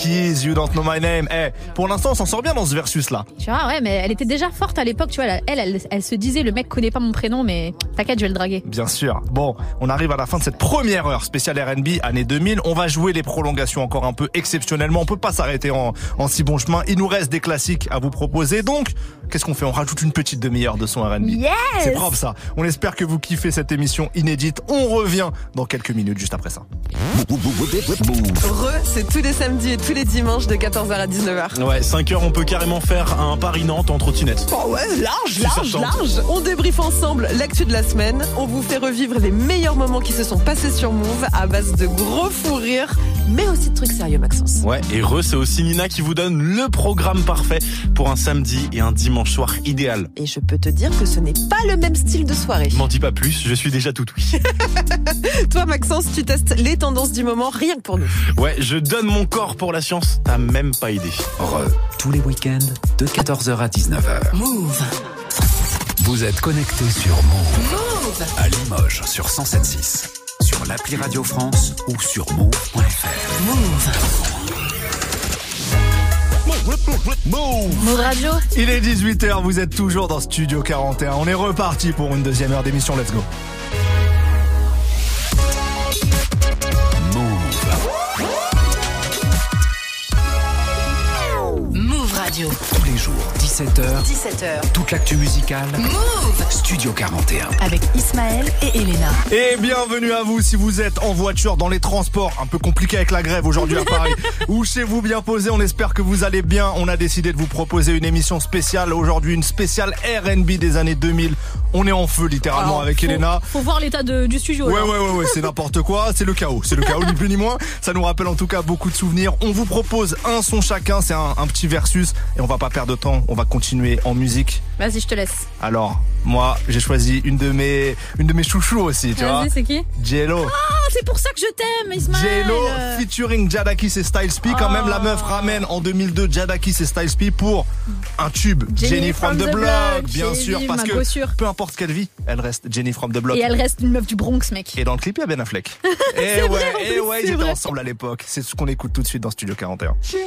Keys, You Don't Know My Name. Eh, pour l'instant, on s'en sort bien dans ce versus-là. Tu vois, ouais, mais elle était déjà forte à l'époque, tu vois. Elle, elle, elle se disait, le mec connaît pas mon prénom, mais t'inquiète, je vais le draguer. Bien sûr. Bon, on arrive à la fin de cette première heure spéciale R&B année 2000. On va jouer les prolongations encore un peu exceptionnellement. On peut pas s'arrêter en, en si bon chemin. Il nous reste des classiques à vous proposer. Donc, qu'est-ce qu'on fait? On rajoute une petite demi-heure de son R&B. Yes C'est propre ça. On espère que vous kiffez cette émission inédite. On revient dans quelques minutes juste après ça. Re, c'est tous les samedis et tous les dimanches de 14h à 19h. Ouais, 5 heures, on peut carrément faire un Paris-Nantes en trottinette. Oh ouais, large, large, large. On débriefe ensemble l'actu de la semaine. On vous fait revivre les meilleurs moments qui se sont passés sur Move à base de gros fous rires, mais aussi de trucs sérieux, Maxence. Ouais, et Re, c'est aussi Nina qui vous donne le programme parfait pour un samedi et un dimanche soir idéal. Et je peux te dire que ce n'est pas le même style de soirée. M'en dis pas plus, je suis déjà tout oui. Toi, Maxence, tu testes les tendances du moment rien que pour nous. Ouais, je donne mon corps pour la science, t'as même pas idée. Re, tous les week-ends de 14h à 19h. Move. Vous êtes connectés sur Move. Move. À Limoges sur 107.6. Sur l'appli Radio France ou sur move.fr. Move Move Radio Il est 18h, vous êtes toujours dans Studio 41. On est reparti pour une deuxième heure d'émission. Let's go. Radio. Tous les jours, 17h. 17h. Toute l'actu musicale. Move. Studio 41. Avec Ismaël et Elena. Et bienvenue à vous si vous êtes en voiture, dans les transports, un peu compliqué avec la grève aujourd'hui à Paris, ou chez vous bien posé, on espère que vous allez bien. On a décidé de vous proposer une émission spéciale aujourd'hui, une spéciale R&B des années 2000. On est en feu littéralement Alors, avec faut- Elena. Faut voir l'état du studio. Ouais, là. ouais, ouais, ouais, c'est n'importe quoi, c'est le chaos, c'est le chaos, ni plus ni moins. Ça nous rappelle en tout cas beaucoup de souvenirs. On vous propose un son chacun, c'est un, un petit versus, et on va pas perdre de temps, on va continuer en musique. Vas-y, je te laisse. Alors, moi, j'ai choisi une de mes, une de mes chouchous aussi, tu vois. Vas-y, c'est qui Jello. Ah, c'est pour ça que je t'aime, Ismaël. Jello featuring Jadakis et Styles P. Quand même, la meuf ramène en 2002 Jadakis et Styles P pour un tube. Jenny, from, the, block, bien Jenny, sûr, parce que peu importe quelle vie, elle reste Jenny from the block. Et elle reste une meuf du Bronx, mec. Et dans le clip, il y a Ben Affleck. Et vrai, ouais, et plus, ouais, ils étaient ensemble à l'époque. C'est ce qu'on écoute tout de suite dans Studio 41. Children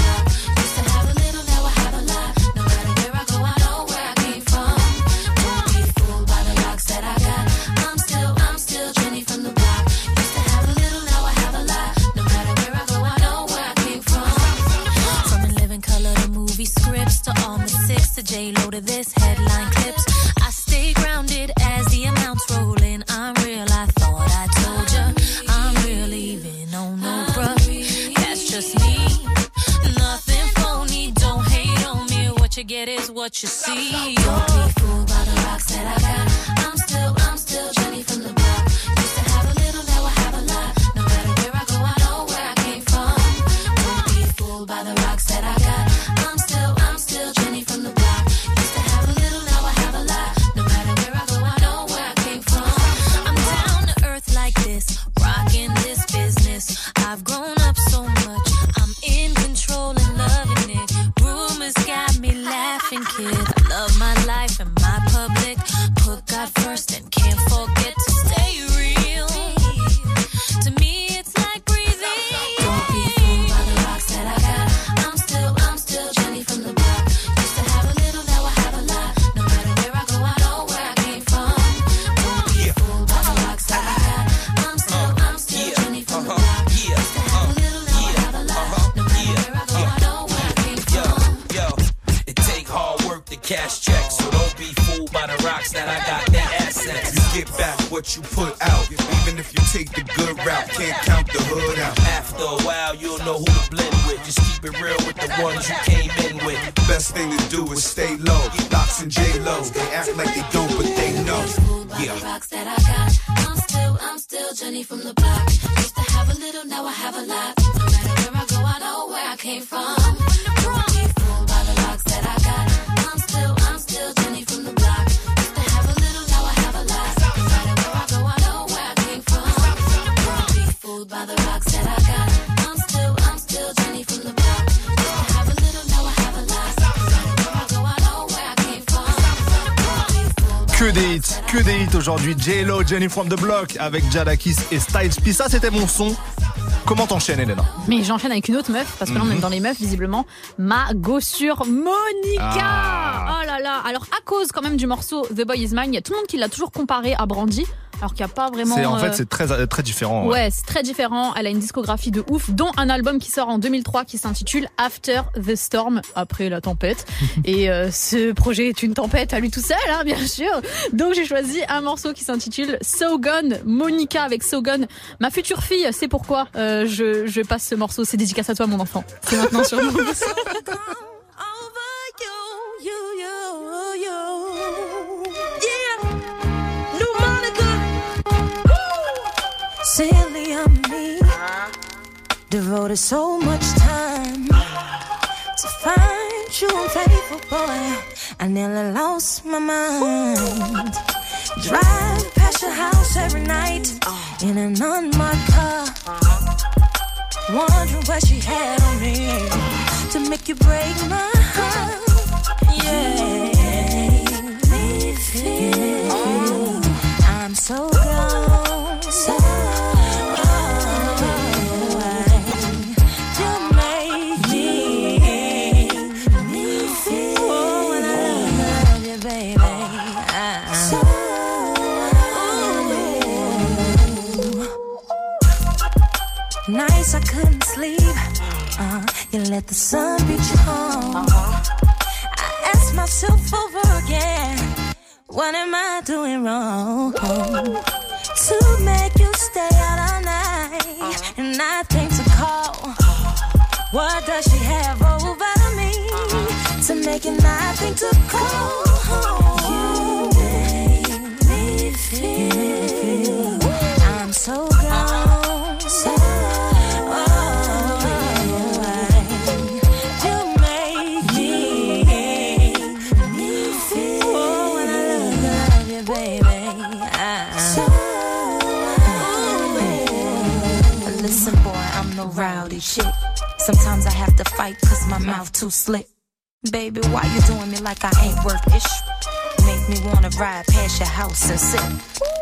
six J Lo to this headline clips. I stay grounded as the amounts roll in. I'm real, I thought I told ya. I'm real, even on no bruh. That's just me. Nothing phony, don't hate on me. What you get is what you see. Don't be fooled by the rocks that I got. Cash checks, so don't be fooled by the rocks that I got. That assets. You get back what you put out. Even if you take the good route, can't count the hood out. After a while, you'll know who to blend with. Just keep it real with the ones you came in with. Best thing to do is stay low. Locks and J Lo, they act like they don't, but they know. Yeah. rocks that I got. I'm still, I'm still Jenny from the block. Used to have a little, now I have a lot. No matter where I go, I know where I came from. Que des hits, que des hits aujourd'hui. J-Lo, Jenny from the Block avec Jadakis et Styles P. Ça, c'était mon son. Comment t'enchaînes, Elena Mais j'enchaîne avec une autre meuf, parce que là on est Mhm. dans les meufs, visiblement. Ma gossure Monica Ah. Oh là là Alors à cause quand même du morceau The Boy Is Mine, il y a tout le monde qui l'a toujours comparé à Brandy, alors qu'il n'y a pas vraiment... C'est en euh, fait c'est très très différent. Ouais, c'est très différent. Elle a une discographie de ouf, dont un album qui sort en 2003 qui s'intitule After the Storm, après la tempête. Et euh, ce projet est une tempête à lui tout seul, hein, bien sûr. Donc j'ai choisi un morceau qui s'intitule So Gone, Monica avec So Gone. Ma future fille, c'est pourquoi euh, je, je passe ce morceau. C'est dédicace à toi, mon enfant. C'est maintenant sur nous. Silly of me. Devoted so much time to find you unfaithful boy. I nearly lost my mind. Drive past your house every night in an unmarked car. Wondering what she had on me to make you break my heart. Yeah. Me feel I'm so gone. So Nights I couldn't sleep. Uh, you let the sun beat you home. I ask myself over again, what am I doing wrong? To make you stay out all night and I think to call. What does she have over me to make it nothing to call? You make me feel I'm so gone. Listen, boy, I'm no rowdy shit. Sometimes I have to fight cause my mouth too slick. Baby, why you doing me like I ain't worth ish? Make me wanna ride past your house and sit.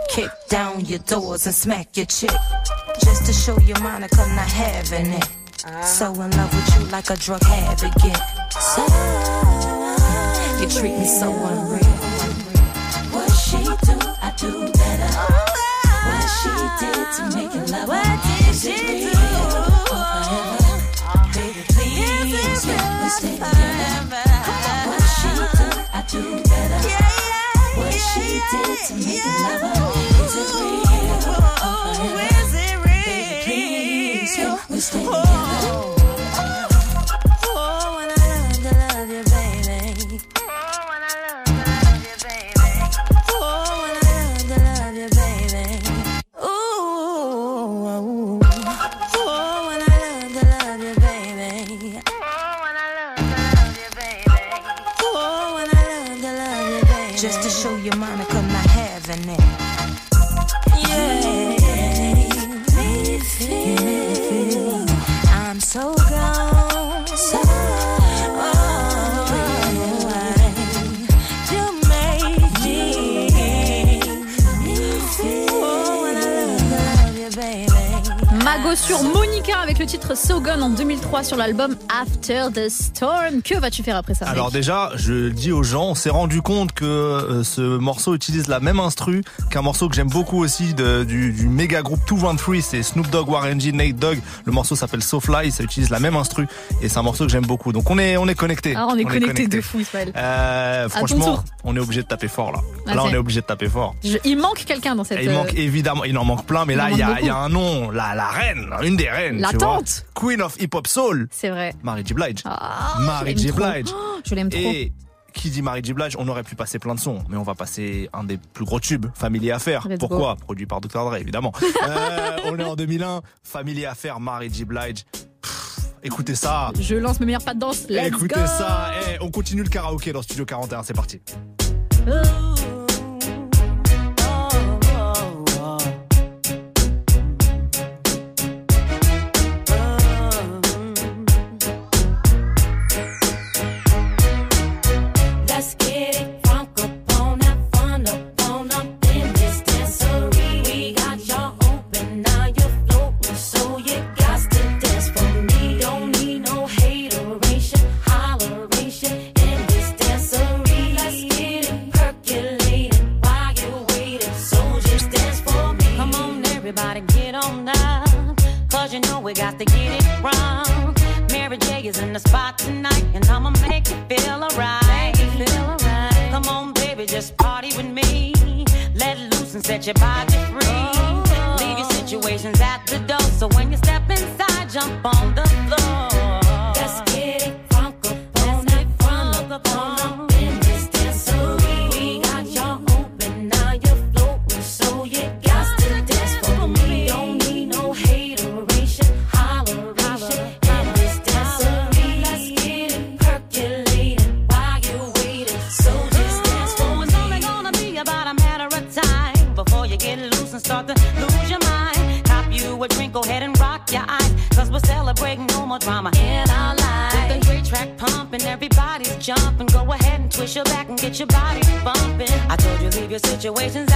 Kick down your doors and smack your chick. Just to show you Monica not having it. So in love with you like a drug habit get. So you treat me so unreal. What she do, I do better. What she did to make love her. What did she do? Baby, please, we stay together? What she do, I do better. What she did to make love. Is it real or forever? Baby, please, we stay together? Me feel avec le titre So Gone en 2003 sur l'album After the Storm. Que vas-tu faire après ça Alors déjà, je dis aux gens, on s'est rendu compte que euh, ce morceau utilise la même instru qu'un morceau que j'aime beaucoup aussi de- du, du méga groupe 213, c'est Snoop Dogg, Warren G, Nate Dogg. Le morceau s'appelle So Fly, ça utilise la même instru et c'est un morceau que j'aime beaucoup. Donc on est on est connecté. Ah, on est connecté de fou, Ismaël. Euh, franchement, on est obligé de taper fort là. Vas-y. Là, on est obligé de taper fort. Je- il manque quelqu'un dans cette. Et il manque euh, évidemment, il en manque plein, mais il là il y, a- il y a beaucoup. un nom, la, la reine, une des reines. La tu vois. Tante. Queen of Hip Hop Soul, C'est vrai. Mary J. Blige. Ah, Mary J. Blige. Oh, je l'aime trop. Et qui dit Mary J. Blige, on aurait pu passer plein de sons, mais on va passer un des plus gros tubes, Family Affair. Pourquoi Produit par Dr. Dre, évidemment. Euh, on est en 2001, Family Affair, Mary J. Blige. Pff, écoutez ça. Je lance mes meilleurs pas de danse. Let's écoutez go. ça. Eh, on continue le karaoké dans Studio 41, c'est parti. Let's set your body free. always in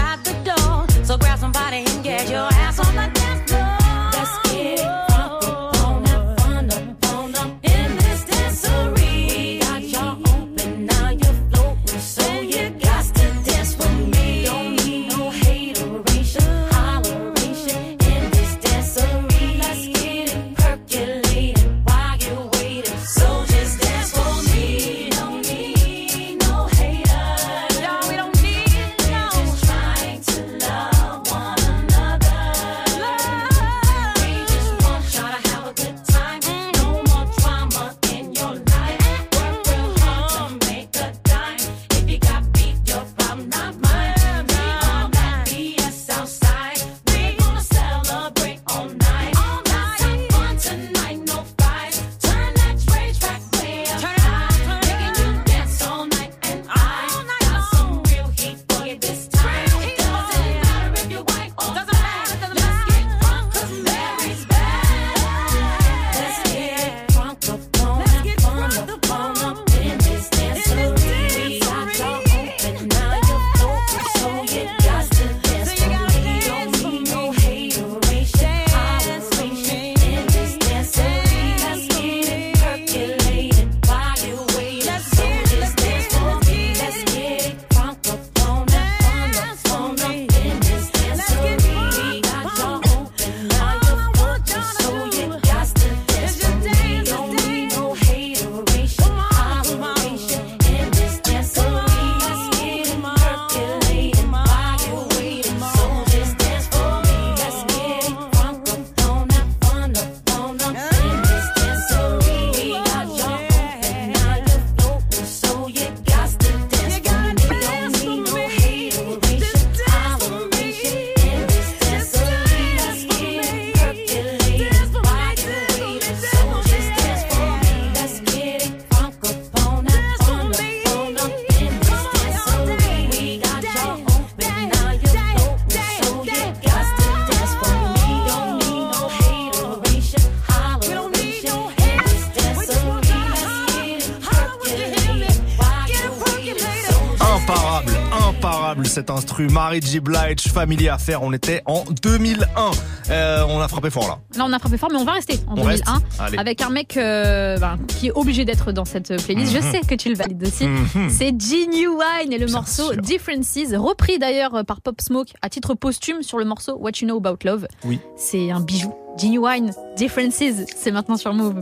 Imparable cet instru. Marie G. Blige, Family Affair. On était en 2001. Euh, on a frappé fort là. Là, on a frappé fort, mais on va rester en on 2001 reste avec un mec euh, bah, qui est obligé d'être dans cette playlist. Je mhm. sais que tu le valides aussi. Mm -hmm. C'est Genuine et le morceau. Differences, repris d'ailleurs par Pop Smoke à titre posthume sur le morceau What You Know About Love. Oui. C'est un bijou. Genuine Differences, c'est maintenant sur Move.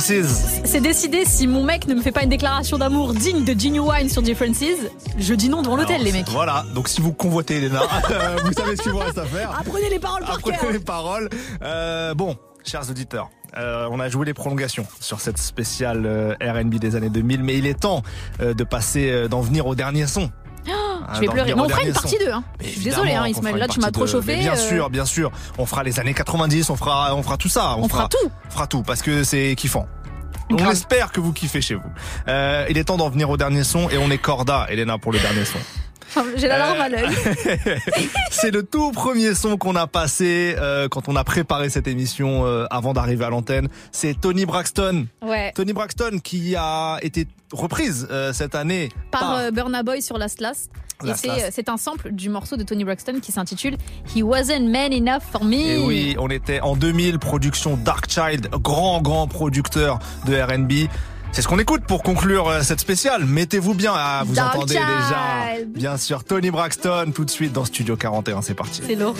C'est décidé, si mon mec ne me fait pas une déclaration d'amour digne de Ginny Wine sur Differences, je dis non devant l'hôtel, les mecs. Voilà, donc si vous convoitez Elena, euh, vous savez ce qu'il vous reste à faire. Apprenez les paroles par Apprenez les paroles. Euh, bon, chers auditeurs. Euh, on a joué les prolongations sur cette spéciale R&B des années 2000, mais il est temps de passer d'en venir au dernier son ah, hein. Je vais pleurer. Hein, on fera une partie 2. Hein. Désolé, hein, Ismaël, là tu m'as trop chauffé. Bien euh. sûr, bien sûr. On fera les années 90, on fera, on fera tout ça. On, fera, tout. On fera tout parce que c'est kiffant. On espère que vous kiffez chez vous. Euh, il est temps d'en venir au dernier son et on est corda, Elena, pour le dernier son. Oh, j'ai la larme à euh, l'œil. c'est le tout premier son qu'on a passé euh, quand on a préparé cette émission euh, avant d'arriver à l'antenne. C'est Tony Braxton. Ouais. Tony Braxton qui a été reprise euh, cette année par, par... Euh, Burna Boy sur Last Last. Et c'est euh, c'est un sample du morceau de Tony Braxton qui s'intitule He Wasn't Man Enough for Me. Et oui, on était en 2000, production Darkchild, grand, grand producteur de R&B. C'est ce qu'on écoute pour conclure euh, cette spéciale. Mettez-vous bien, ah, vous entendez déjà. Bien sûr, Tony Braxton, tout de suite dans Studio 41, c'est parti. C'est lourd.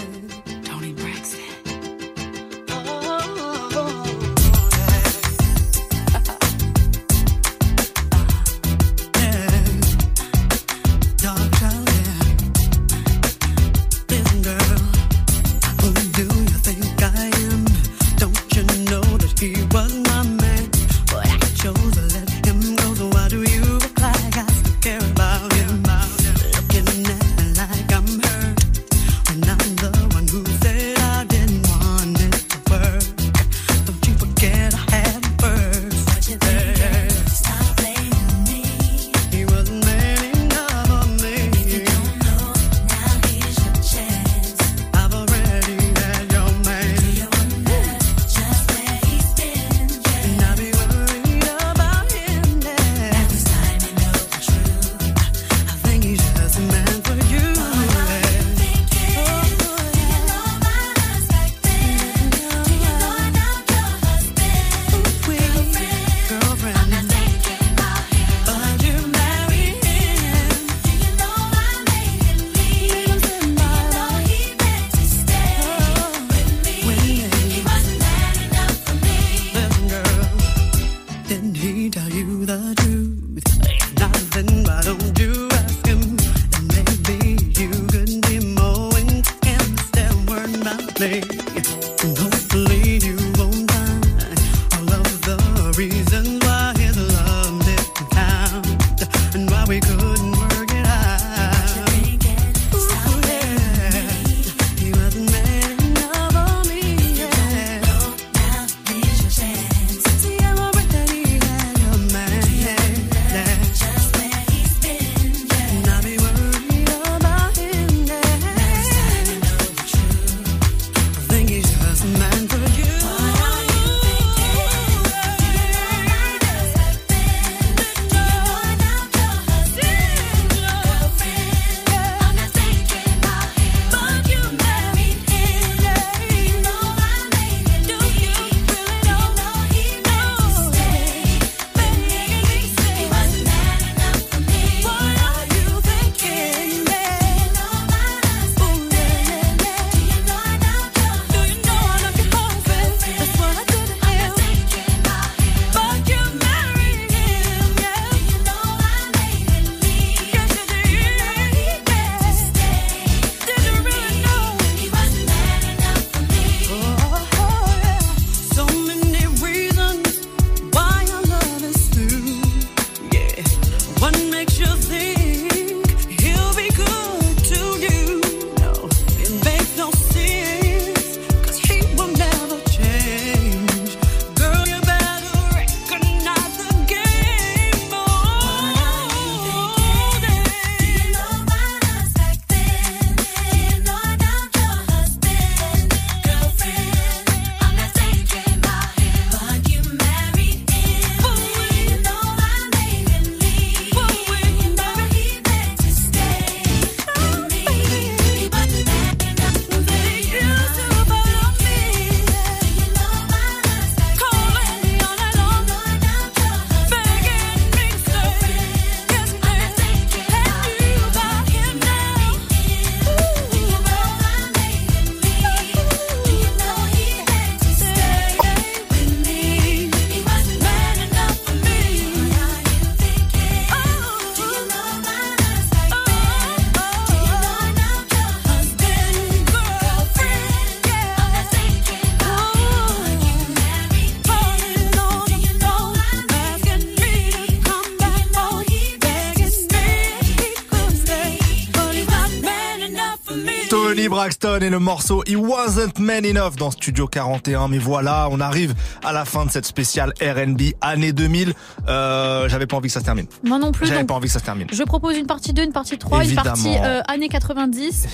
Braxton et le morceau He Wasn't Man Enough dans Studio 41. Mais voilà, on arrive à la fin de cette spéciale R&B année 2000. Euh, J'avais pas envie que ça se termine. Moi non plus. J'avais pas envie que ça se termine. Je propose une partie 2, une partie 3, Évidemment. une partie euh, années 90.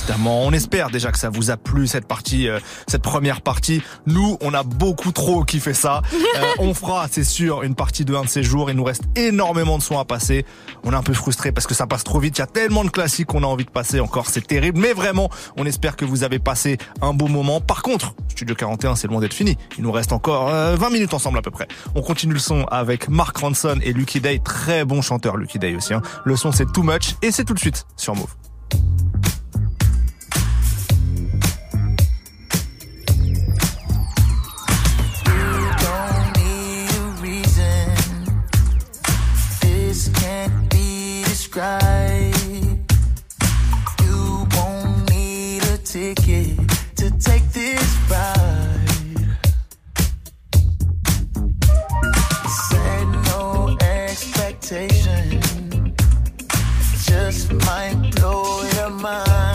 Évidemment, on espère déjà que ça vous a plu cette partie, euh, cette première partie. Nous, on a beaucoup trop kiffé ça. Euh, on fera, c'est sûr, une partie de un de ces jours. Il nous reste énormément de sons à passer. On est un peu frustré parce que ça passe trop vite. Il y a tellement de classiques qu'on a envie de passer encore. C'est terrible, mais vraiment, on espère que vous avez passé un beau moment. Par contre, Studio 41, c'est loin d'être fini. Il nous reste encore euh, 20 minutes ensemble à peu près. On continue le son avec Mark Ronson et Lucky Day. Très bon chanteur, Lucky Day aussi. hein. Le son, c'est Too Much et c'est tout de suite sur Move. Might blow your mind.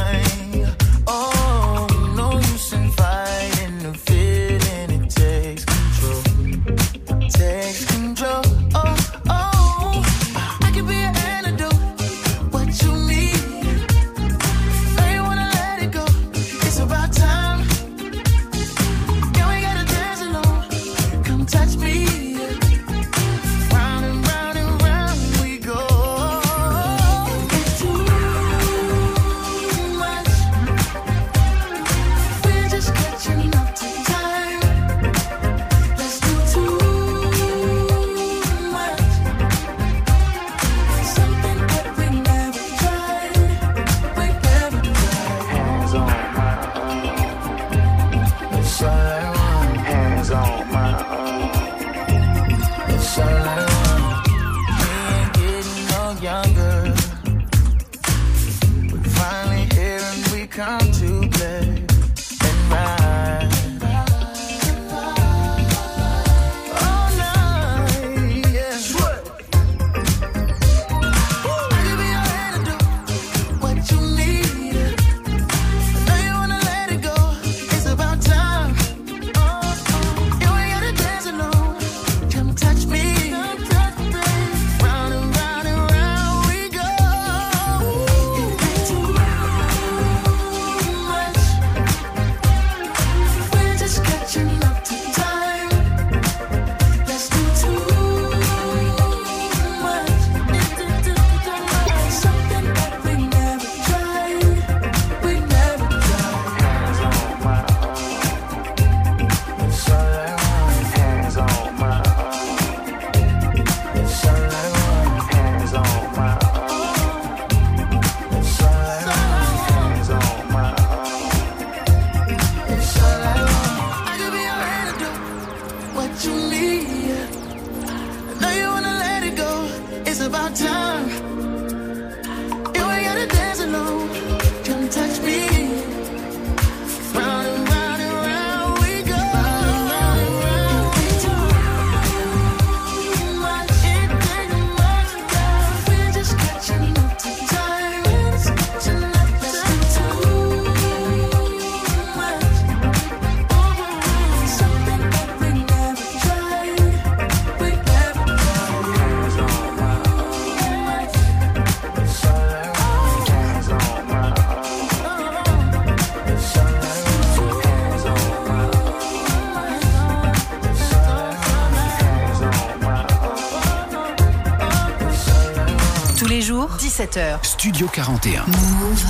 17h. Studio 41. Move.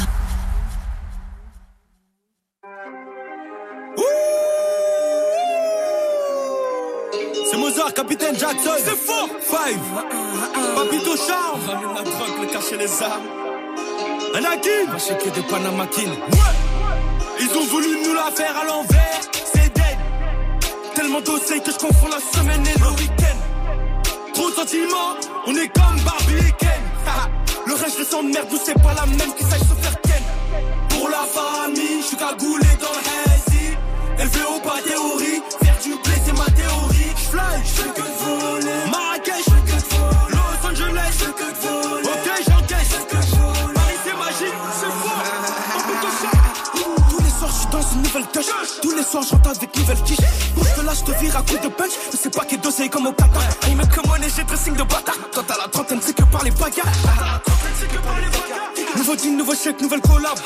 C'est Mozart, capitaine Jackson. C'est fort. Five. Papito Charme. Ramène la drogue, le cacher les armes. Anakin. Va checker des. Ouais. Ils ont voulu nous la faire à l'envers. C'est dead. Tellement d'oseille que je confonds la semaine et le week-end. Trop de sentiments, on est comme Barbie. Je de merde, où c'est pas la même qui sache se faire Ken. Pour la famille, je suis cagoulé dans le hazy. Élevé au pas théorie, faire du blé, c'est ma théorie. J'fly, j'fais que de voler. Marrakech, j'fais que de voler. Los Angeles, j'fais que de voler. Ok, j'encaisse, j'fais que de voler. Paris, c'est magique, c'est fort. Un peu de chat. cash. Tous les soirs, je rentre avec nouvelle quiche. Bouge de là, je te vire à coup de punch. Mais c'est pas qu'il dosé comme au Qatar. Il met que monnaie, j'ai dressing de bâtard. Toi, t'as la trentaine, c'est que par les bagarres. Nouveau deal, nouveau chèque, nouvelle collab.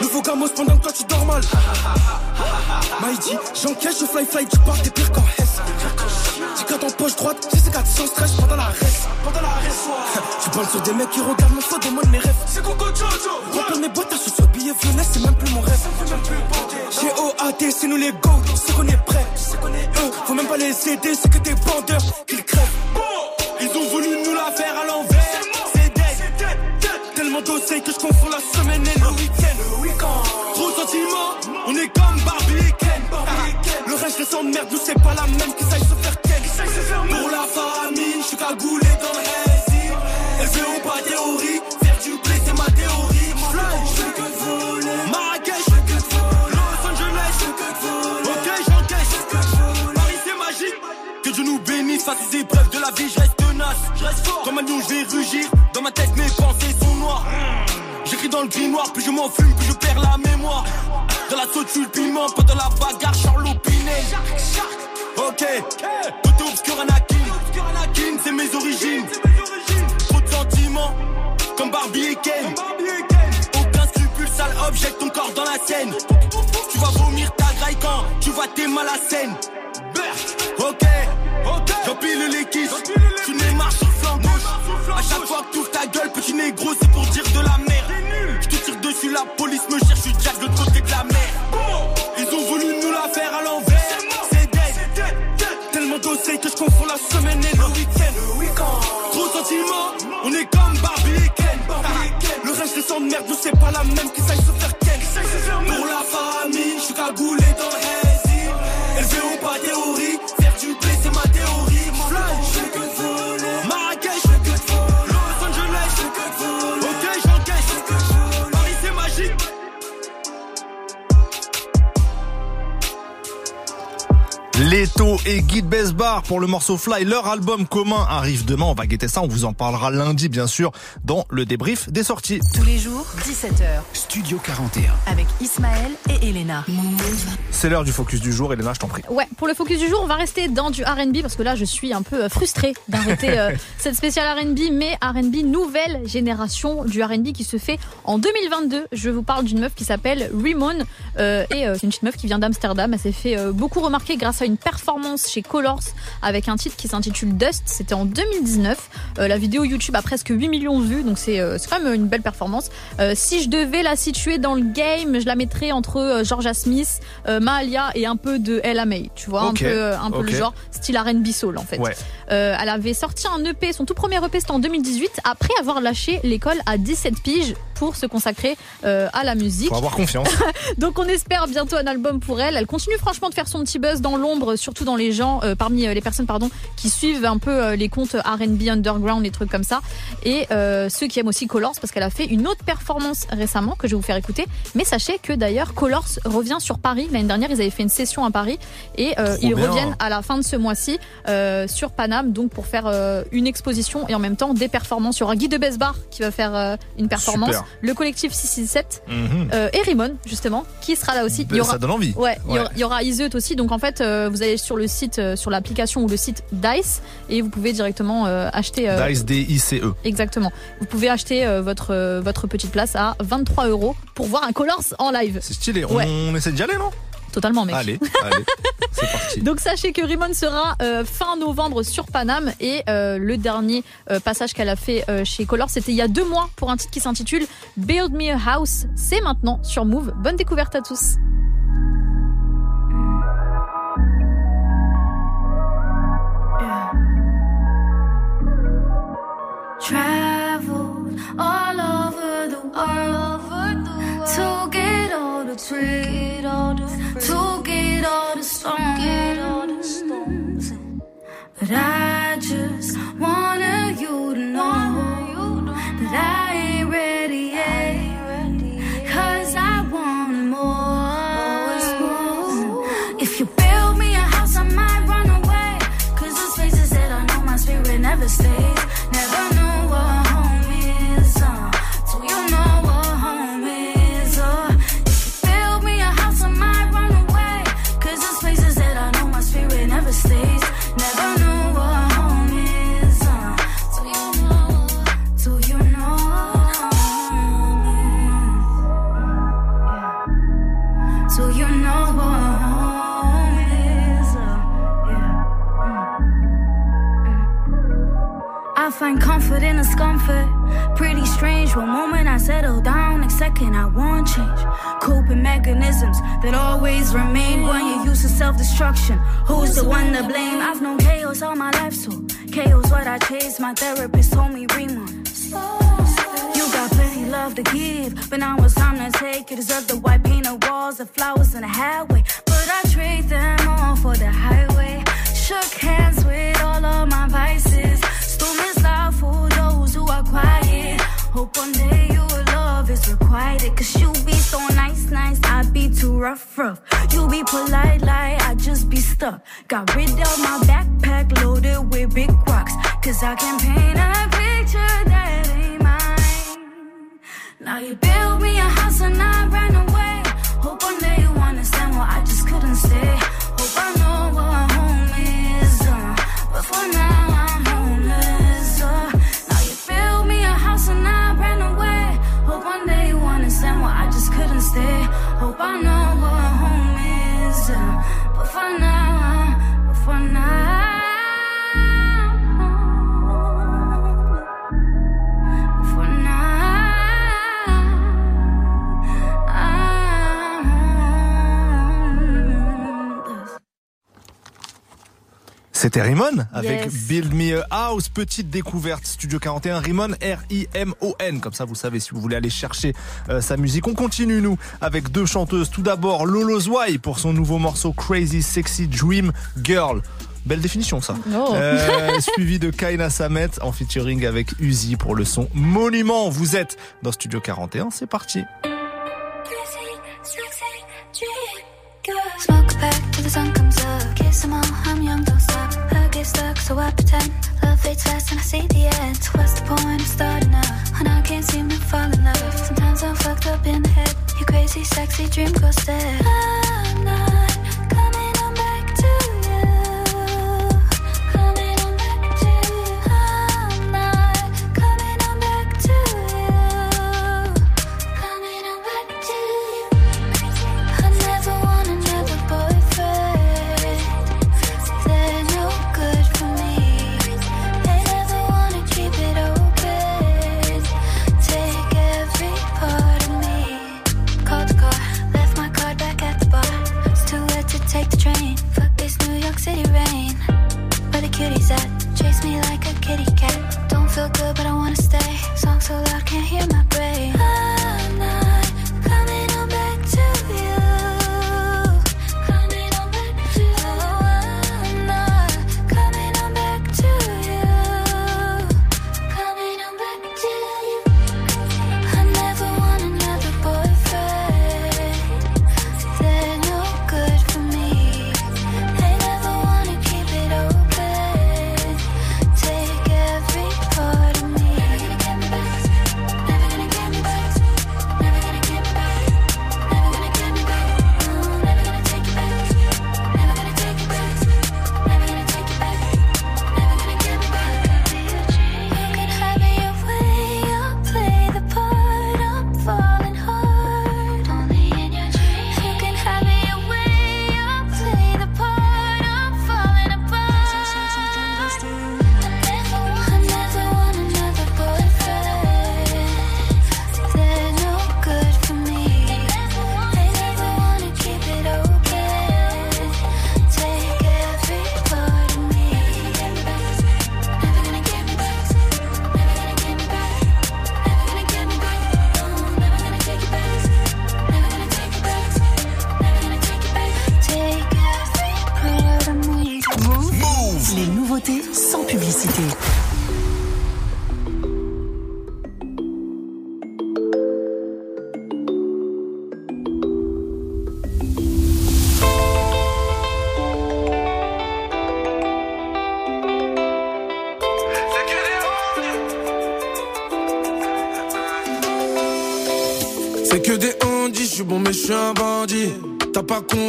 Nouveau gamos pendant que toi tu dors mal. Maïdi, j'encaisse, je fly fly, tu pars, t'es pire qu'en. J'ai qu'à en poche droite, j'ai ces gars sans stress pendant la reste. Pendant la reste, Tu parles sur des mecs qui regardent mon flow, demande mes rêves. C'est Coco Jojo. Remplir mes boîtes sur billet violet, c'est même plus mon rêve. J'ai OAT, c'est nous les go, c'est qu'on est prêts. Eux, faut même pas les aider, c'est que des vendeurs qu'ils c'est pas la même qui saille se faire ken. Pour la famille, je suis cagoulé dans le récit. Élevé ou pas théorie, faire du blé c'est ma théorie. Fly, je fais que voler. Marrakech, je fais que voler. Los Angeles, je fais que voler. Ok, j'encaisse. Paris c'est magique. Que Dieu nous bénisse face aux épreuves de la vie, je reste tenace. Je reste fort. Comme un lion, je vais rugir? Dans ma tête, mes pensées sont noires. J'écris dans le grimoire, plus je m'en fume, plus je perds la mémoire. Dans la saute, je le piment, pas dans la bagarre, Charles Pinet. Ok, côté obscur Anakin. C'est mes origines. Trop de sentiments, comme Barbie et Ken. Aucun scrupule, sale object, ton corps dans la scène. Tu vas vomir ta graille quand tu vois tes mal à scène. Ok, j'empile les kisses. Tu Neymar sur le flanc gauche. À chaque fois que tu ta gueule, petit négro, c'est Le reste des sangs de merde, nous c'est pas la même qui saille se faire Ken. Pour la famille, je suis cagoulé dans le Leto et Guy Besbar pour le morceau Fly. Leur album commun arrive demain. On va guetter ça. On vous en parlera lundi, bien sûr, dans le débrief des sorties. Tous les jours, 17h. Studio 41. Avec Ismaël et Elena. C'est l'heure du focus du jour. Elena, je t'en prie. Ouais, pour le focus du jour, on va rester dans du R&B parce que là, je suis un peu euh, frustrée d'arrêter euh, cette spéciale R&B, mais R&B nouvelle génération du R&B qui se fait en 2022. Je vous parle d'une meuf qui s'appelle Rimon euh, et euh, c'est une petite meuf qui vient d'Amsterdam. Elle s'est fait euh, beaucoup remarquer grâce à une performance chez Colors avec un titre qui s'intitule Dust. C'était en 2019. Euh, la vidéo YouTube a presque 8 millions de vues, donc c'est euh, quand même une belle performance. Euh, si je devais la situer dans le game, je la mettrais entre euh, Georgia Smith, Mahalia et un peu de Ella May. Tu vois, un peu, un peu le genre style R&B soul en fait. Ouais. Elle avait sorti un EP, son tout premier EP c'était en 2018, après avoir lâché l'école à 17 piges pour se consacrer à la musique. Faut avoir confiance. Donc on espère bientôt un album pour elle. Elle continue franchement de faire son petit buzz dans l'ombre, surtout dans les gens, euh, parmi euh, les personnes pardon, qui suivent un peu euh, les comptes R&B underground, les trucs comme ça, et euh, ceux qui aiment aussi Colors parce qu'elle a fait une autre performance récemment que je vais vous faire écouter. Mais sachez que d'ailleurs Colors revient sur Paris l'année dernière. Ils avaient fait une session à Paris et ils bien. reviennent à la fin de ce mois-ci sur Paname, donc pour faire une exposition et en même temps des performances. Il y aura Guy de Besbar qui va faire une performance, Super. le collectif 667 Mhm. et Rimon justement qui sera là aussi. Ben, ça donne envie. Ouais, il y Ouais. aura- il y aura Iseut aussi. Donc en fait, euh, vous allez sur le site, euh, sur l'application ou le site Dice et vous pouvez directement euh, acheter. euh, Dice D-I-C-E. Exactement. Vous pouvez acheter votre votre petite place à 23 euros pour voir un Colors en live. C'est stylé. Ouais. On essaie d'y aller, non? Totalement, mec. Allez, allez. C'est parti. Donc sachez que Rimon sera euh, fin novembre sur Paname et euh, le dernier euh, passage qu'elle a fait chez Color c'était il y a deux mois pour un titre qui s'intitule Build Me a House. C'est maintenant sur Move. Bonne découverte à tous. Traveled all over the world to get all the fruit, to get all the stones. But I just wanted you to know that I ain't ready? Cause I want more. If you know that I ain't ready find comfort in discomfort. Pretty strange. One moment I settle down, next second I want change. Coping mechanisms that always remain when you're used to self destruction. Who's the one to blame? I've known chaos all my life, so chaos what I chase. My therapist told me, Rima. Uh, you got plenty love to give, but now it's time to take. You deserve the white painted walls, the flowers, and the highway. But I trade them all for the highway. Shook hands with all of my vices. Hope one day your love is requited. Cause you be so nice, nice. I be too rough, rough. You be polite, like I just be stuck. Got rid of my backpack loaded with big rocks. Cause I can paint a picture that ain't mine. Now you build me a house and I ran away. Hope one day you understand why I just couldn't stay. Hope I know what home is. Uh, but for now stay. Hope I know what C'était Rimon avec Yes. Build Me a House, petite découverte Studio 41, Rimon R-I-M-O-N, comme ça vous savez si vous voulez aller chercher euh, sa musique. On continue nous avec deux chanteuses. Tout d'abord Lolo Zwai pour son nouveau morceau Crazy Sexy Dream Girl. Belle définition ça. Oh. Euh, suivi de Kaina Samet en featuring avec Uzi pour le son Monument. Vous êtes dans Studio 41, c'est parti. Smoke back till the sun comes up. Kiss them all, I'm young, don't stop. Stuck, so I pretend. Love fades fast and I see the end. What's the point of starting up? When I can't seem to fall in love. Sometimes I'm fucked up in the head. You crazy, sexy dream goes dead. I'm not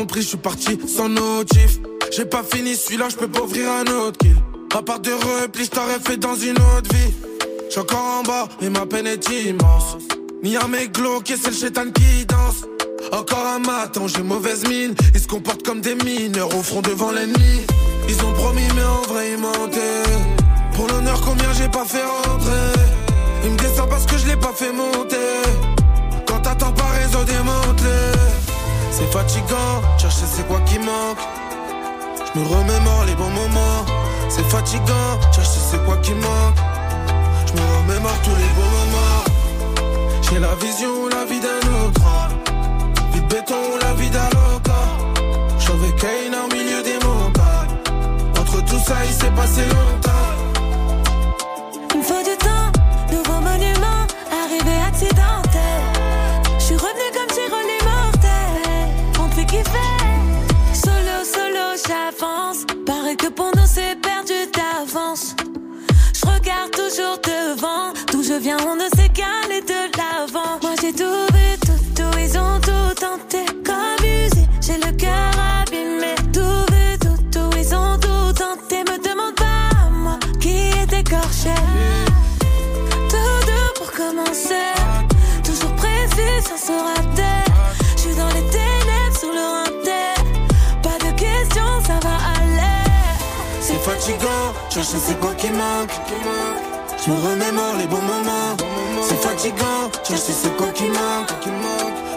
compris, je suis parti sans notif. J'ai pas fini celui-là, je peux pas ouvrir un autre kill. À part de repli, je fait dans une autre vie. J'suis encore en bas et ma peine est immense. Ni un mec glauque c'est le chétan qui danse. Encore un matin, j'ai mauvaise mine. Ils se comportent comme des mineurs au front devant l'ennemi. Ils ont promis, mais en vrai, ils mentaient. Pour l'honneur, combien j'ai pas fait rentrer? Il me descend parce que je l'ai pas fait monter. Quand t'attends pas réseau démantelé. C'est fatigant, chercher c'est quoi qui manque. Je me remémore les bons moments. C'est fatigant, chercher c'est quoi qui manque. Je me remémore tous les bons moments. J'ai la vision, la vie d'un autre. Vie de béton, la vie d'Aloca. J'avais Kane au milieu des montagnes. Entre tout ça, il s'est passé longtemps. Il me faut du temps, nouveau monument, arrivé accidentel. Chercher c'est quoi qui manque. Je me remémore les bons moments. C'est fatigant, chercher c'est quoi qui manque.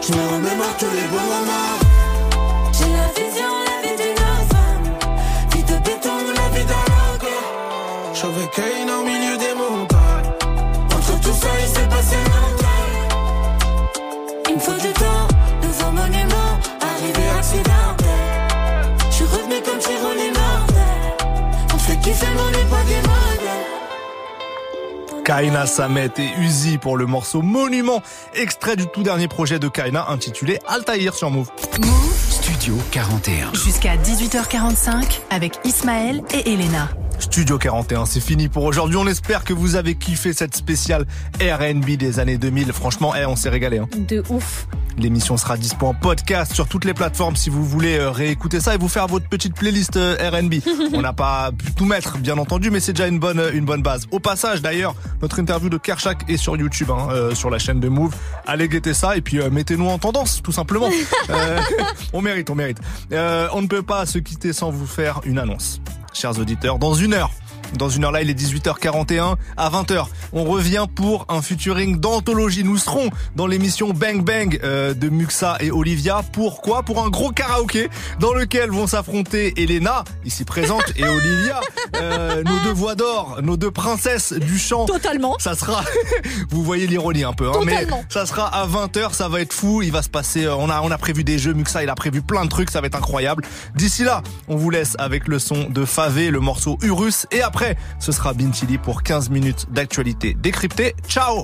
Je me remémore tous les bons moments. J'ai la vision, la vie d'une femme. Vie de béton, la vie d'un logo. J'avais Kane Kaina Samet et Uzi pour le morceau Monument, extrait du tout dernier projet de Kaina intitulé Altaïr sur Move. Studio 41. Jusqu'à 18h45 avec Ismaël et Elena. Studio 41, c'est fini pour aujourd'hui. On espère que vous avez kiffé cette spéciale R&B des années 2000. Franchement, eh, on s'est régalé. Hein. De ouf. L'émission sera dispo en podcast sur toutes les plateformes si vous voulez euh, réécouter ça et vous faire votre petite playlist euh, R&B. On n'a pas pu tout mettre, bien entendu, mais c'est déjà une bonne une bonne base. Au passage, d'ailleurs, notre interview de Kershak est sur YouTube, hein, euh, sur la chaîne de Move. Allez guetter ça et puis euh, mettez-nous en tendance, tout simplement. Euh, on mérite, on mérite. Euh, on ne peut pas se quitter sans vous faire une annonce, chers auditeurs. Dans une heure. Dans une heure là, il est 18h41 à 20h. On revient pour un featuring d'anthologie. Nous serons dans l'émission Bang Bang euh, de Muxa et Olivia. Pourquoi? Pour un gros karaoké dans lequel vont s'affronter Elena, ici présente, et Olivia, euh, nos deux voix d'or, nos deux princesses du chant. Totalement. Ça sera, vous voyez l'ironie un peu, hein, mais Totalement. ça sera à 20h, ça va être fou, il va se passer, euh, on a, on a prévu des jeux, Muxa, il a prévu plein de trucs, ça va être incroyable. D'ici là, on vous laisse avec le son de Favé, le morceau Urus, et ce sera Bintili pour 15 minutes d'actualité décryptée. Ciao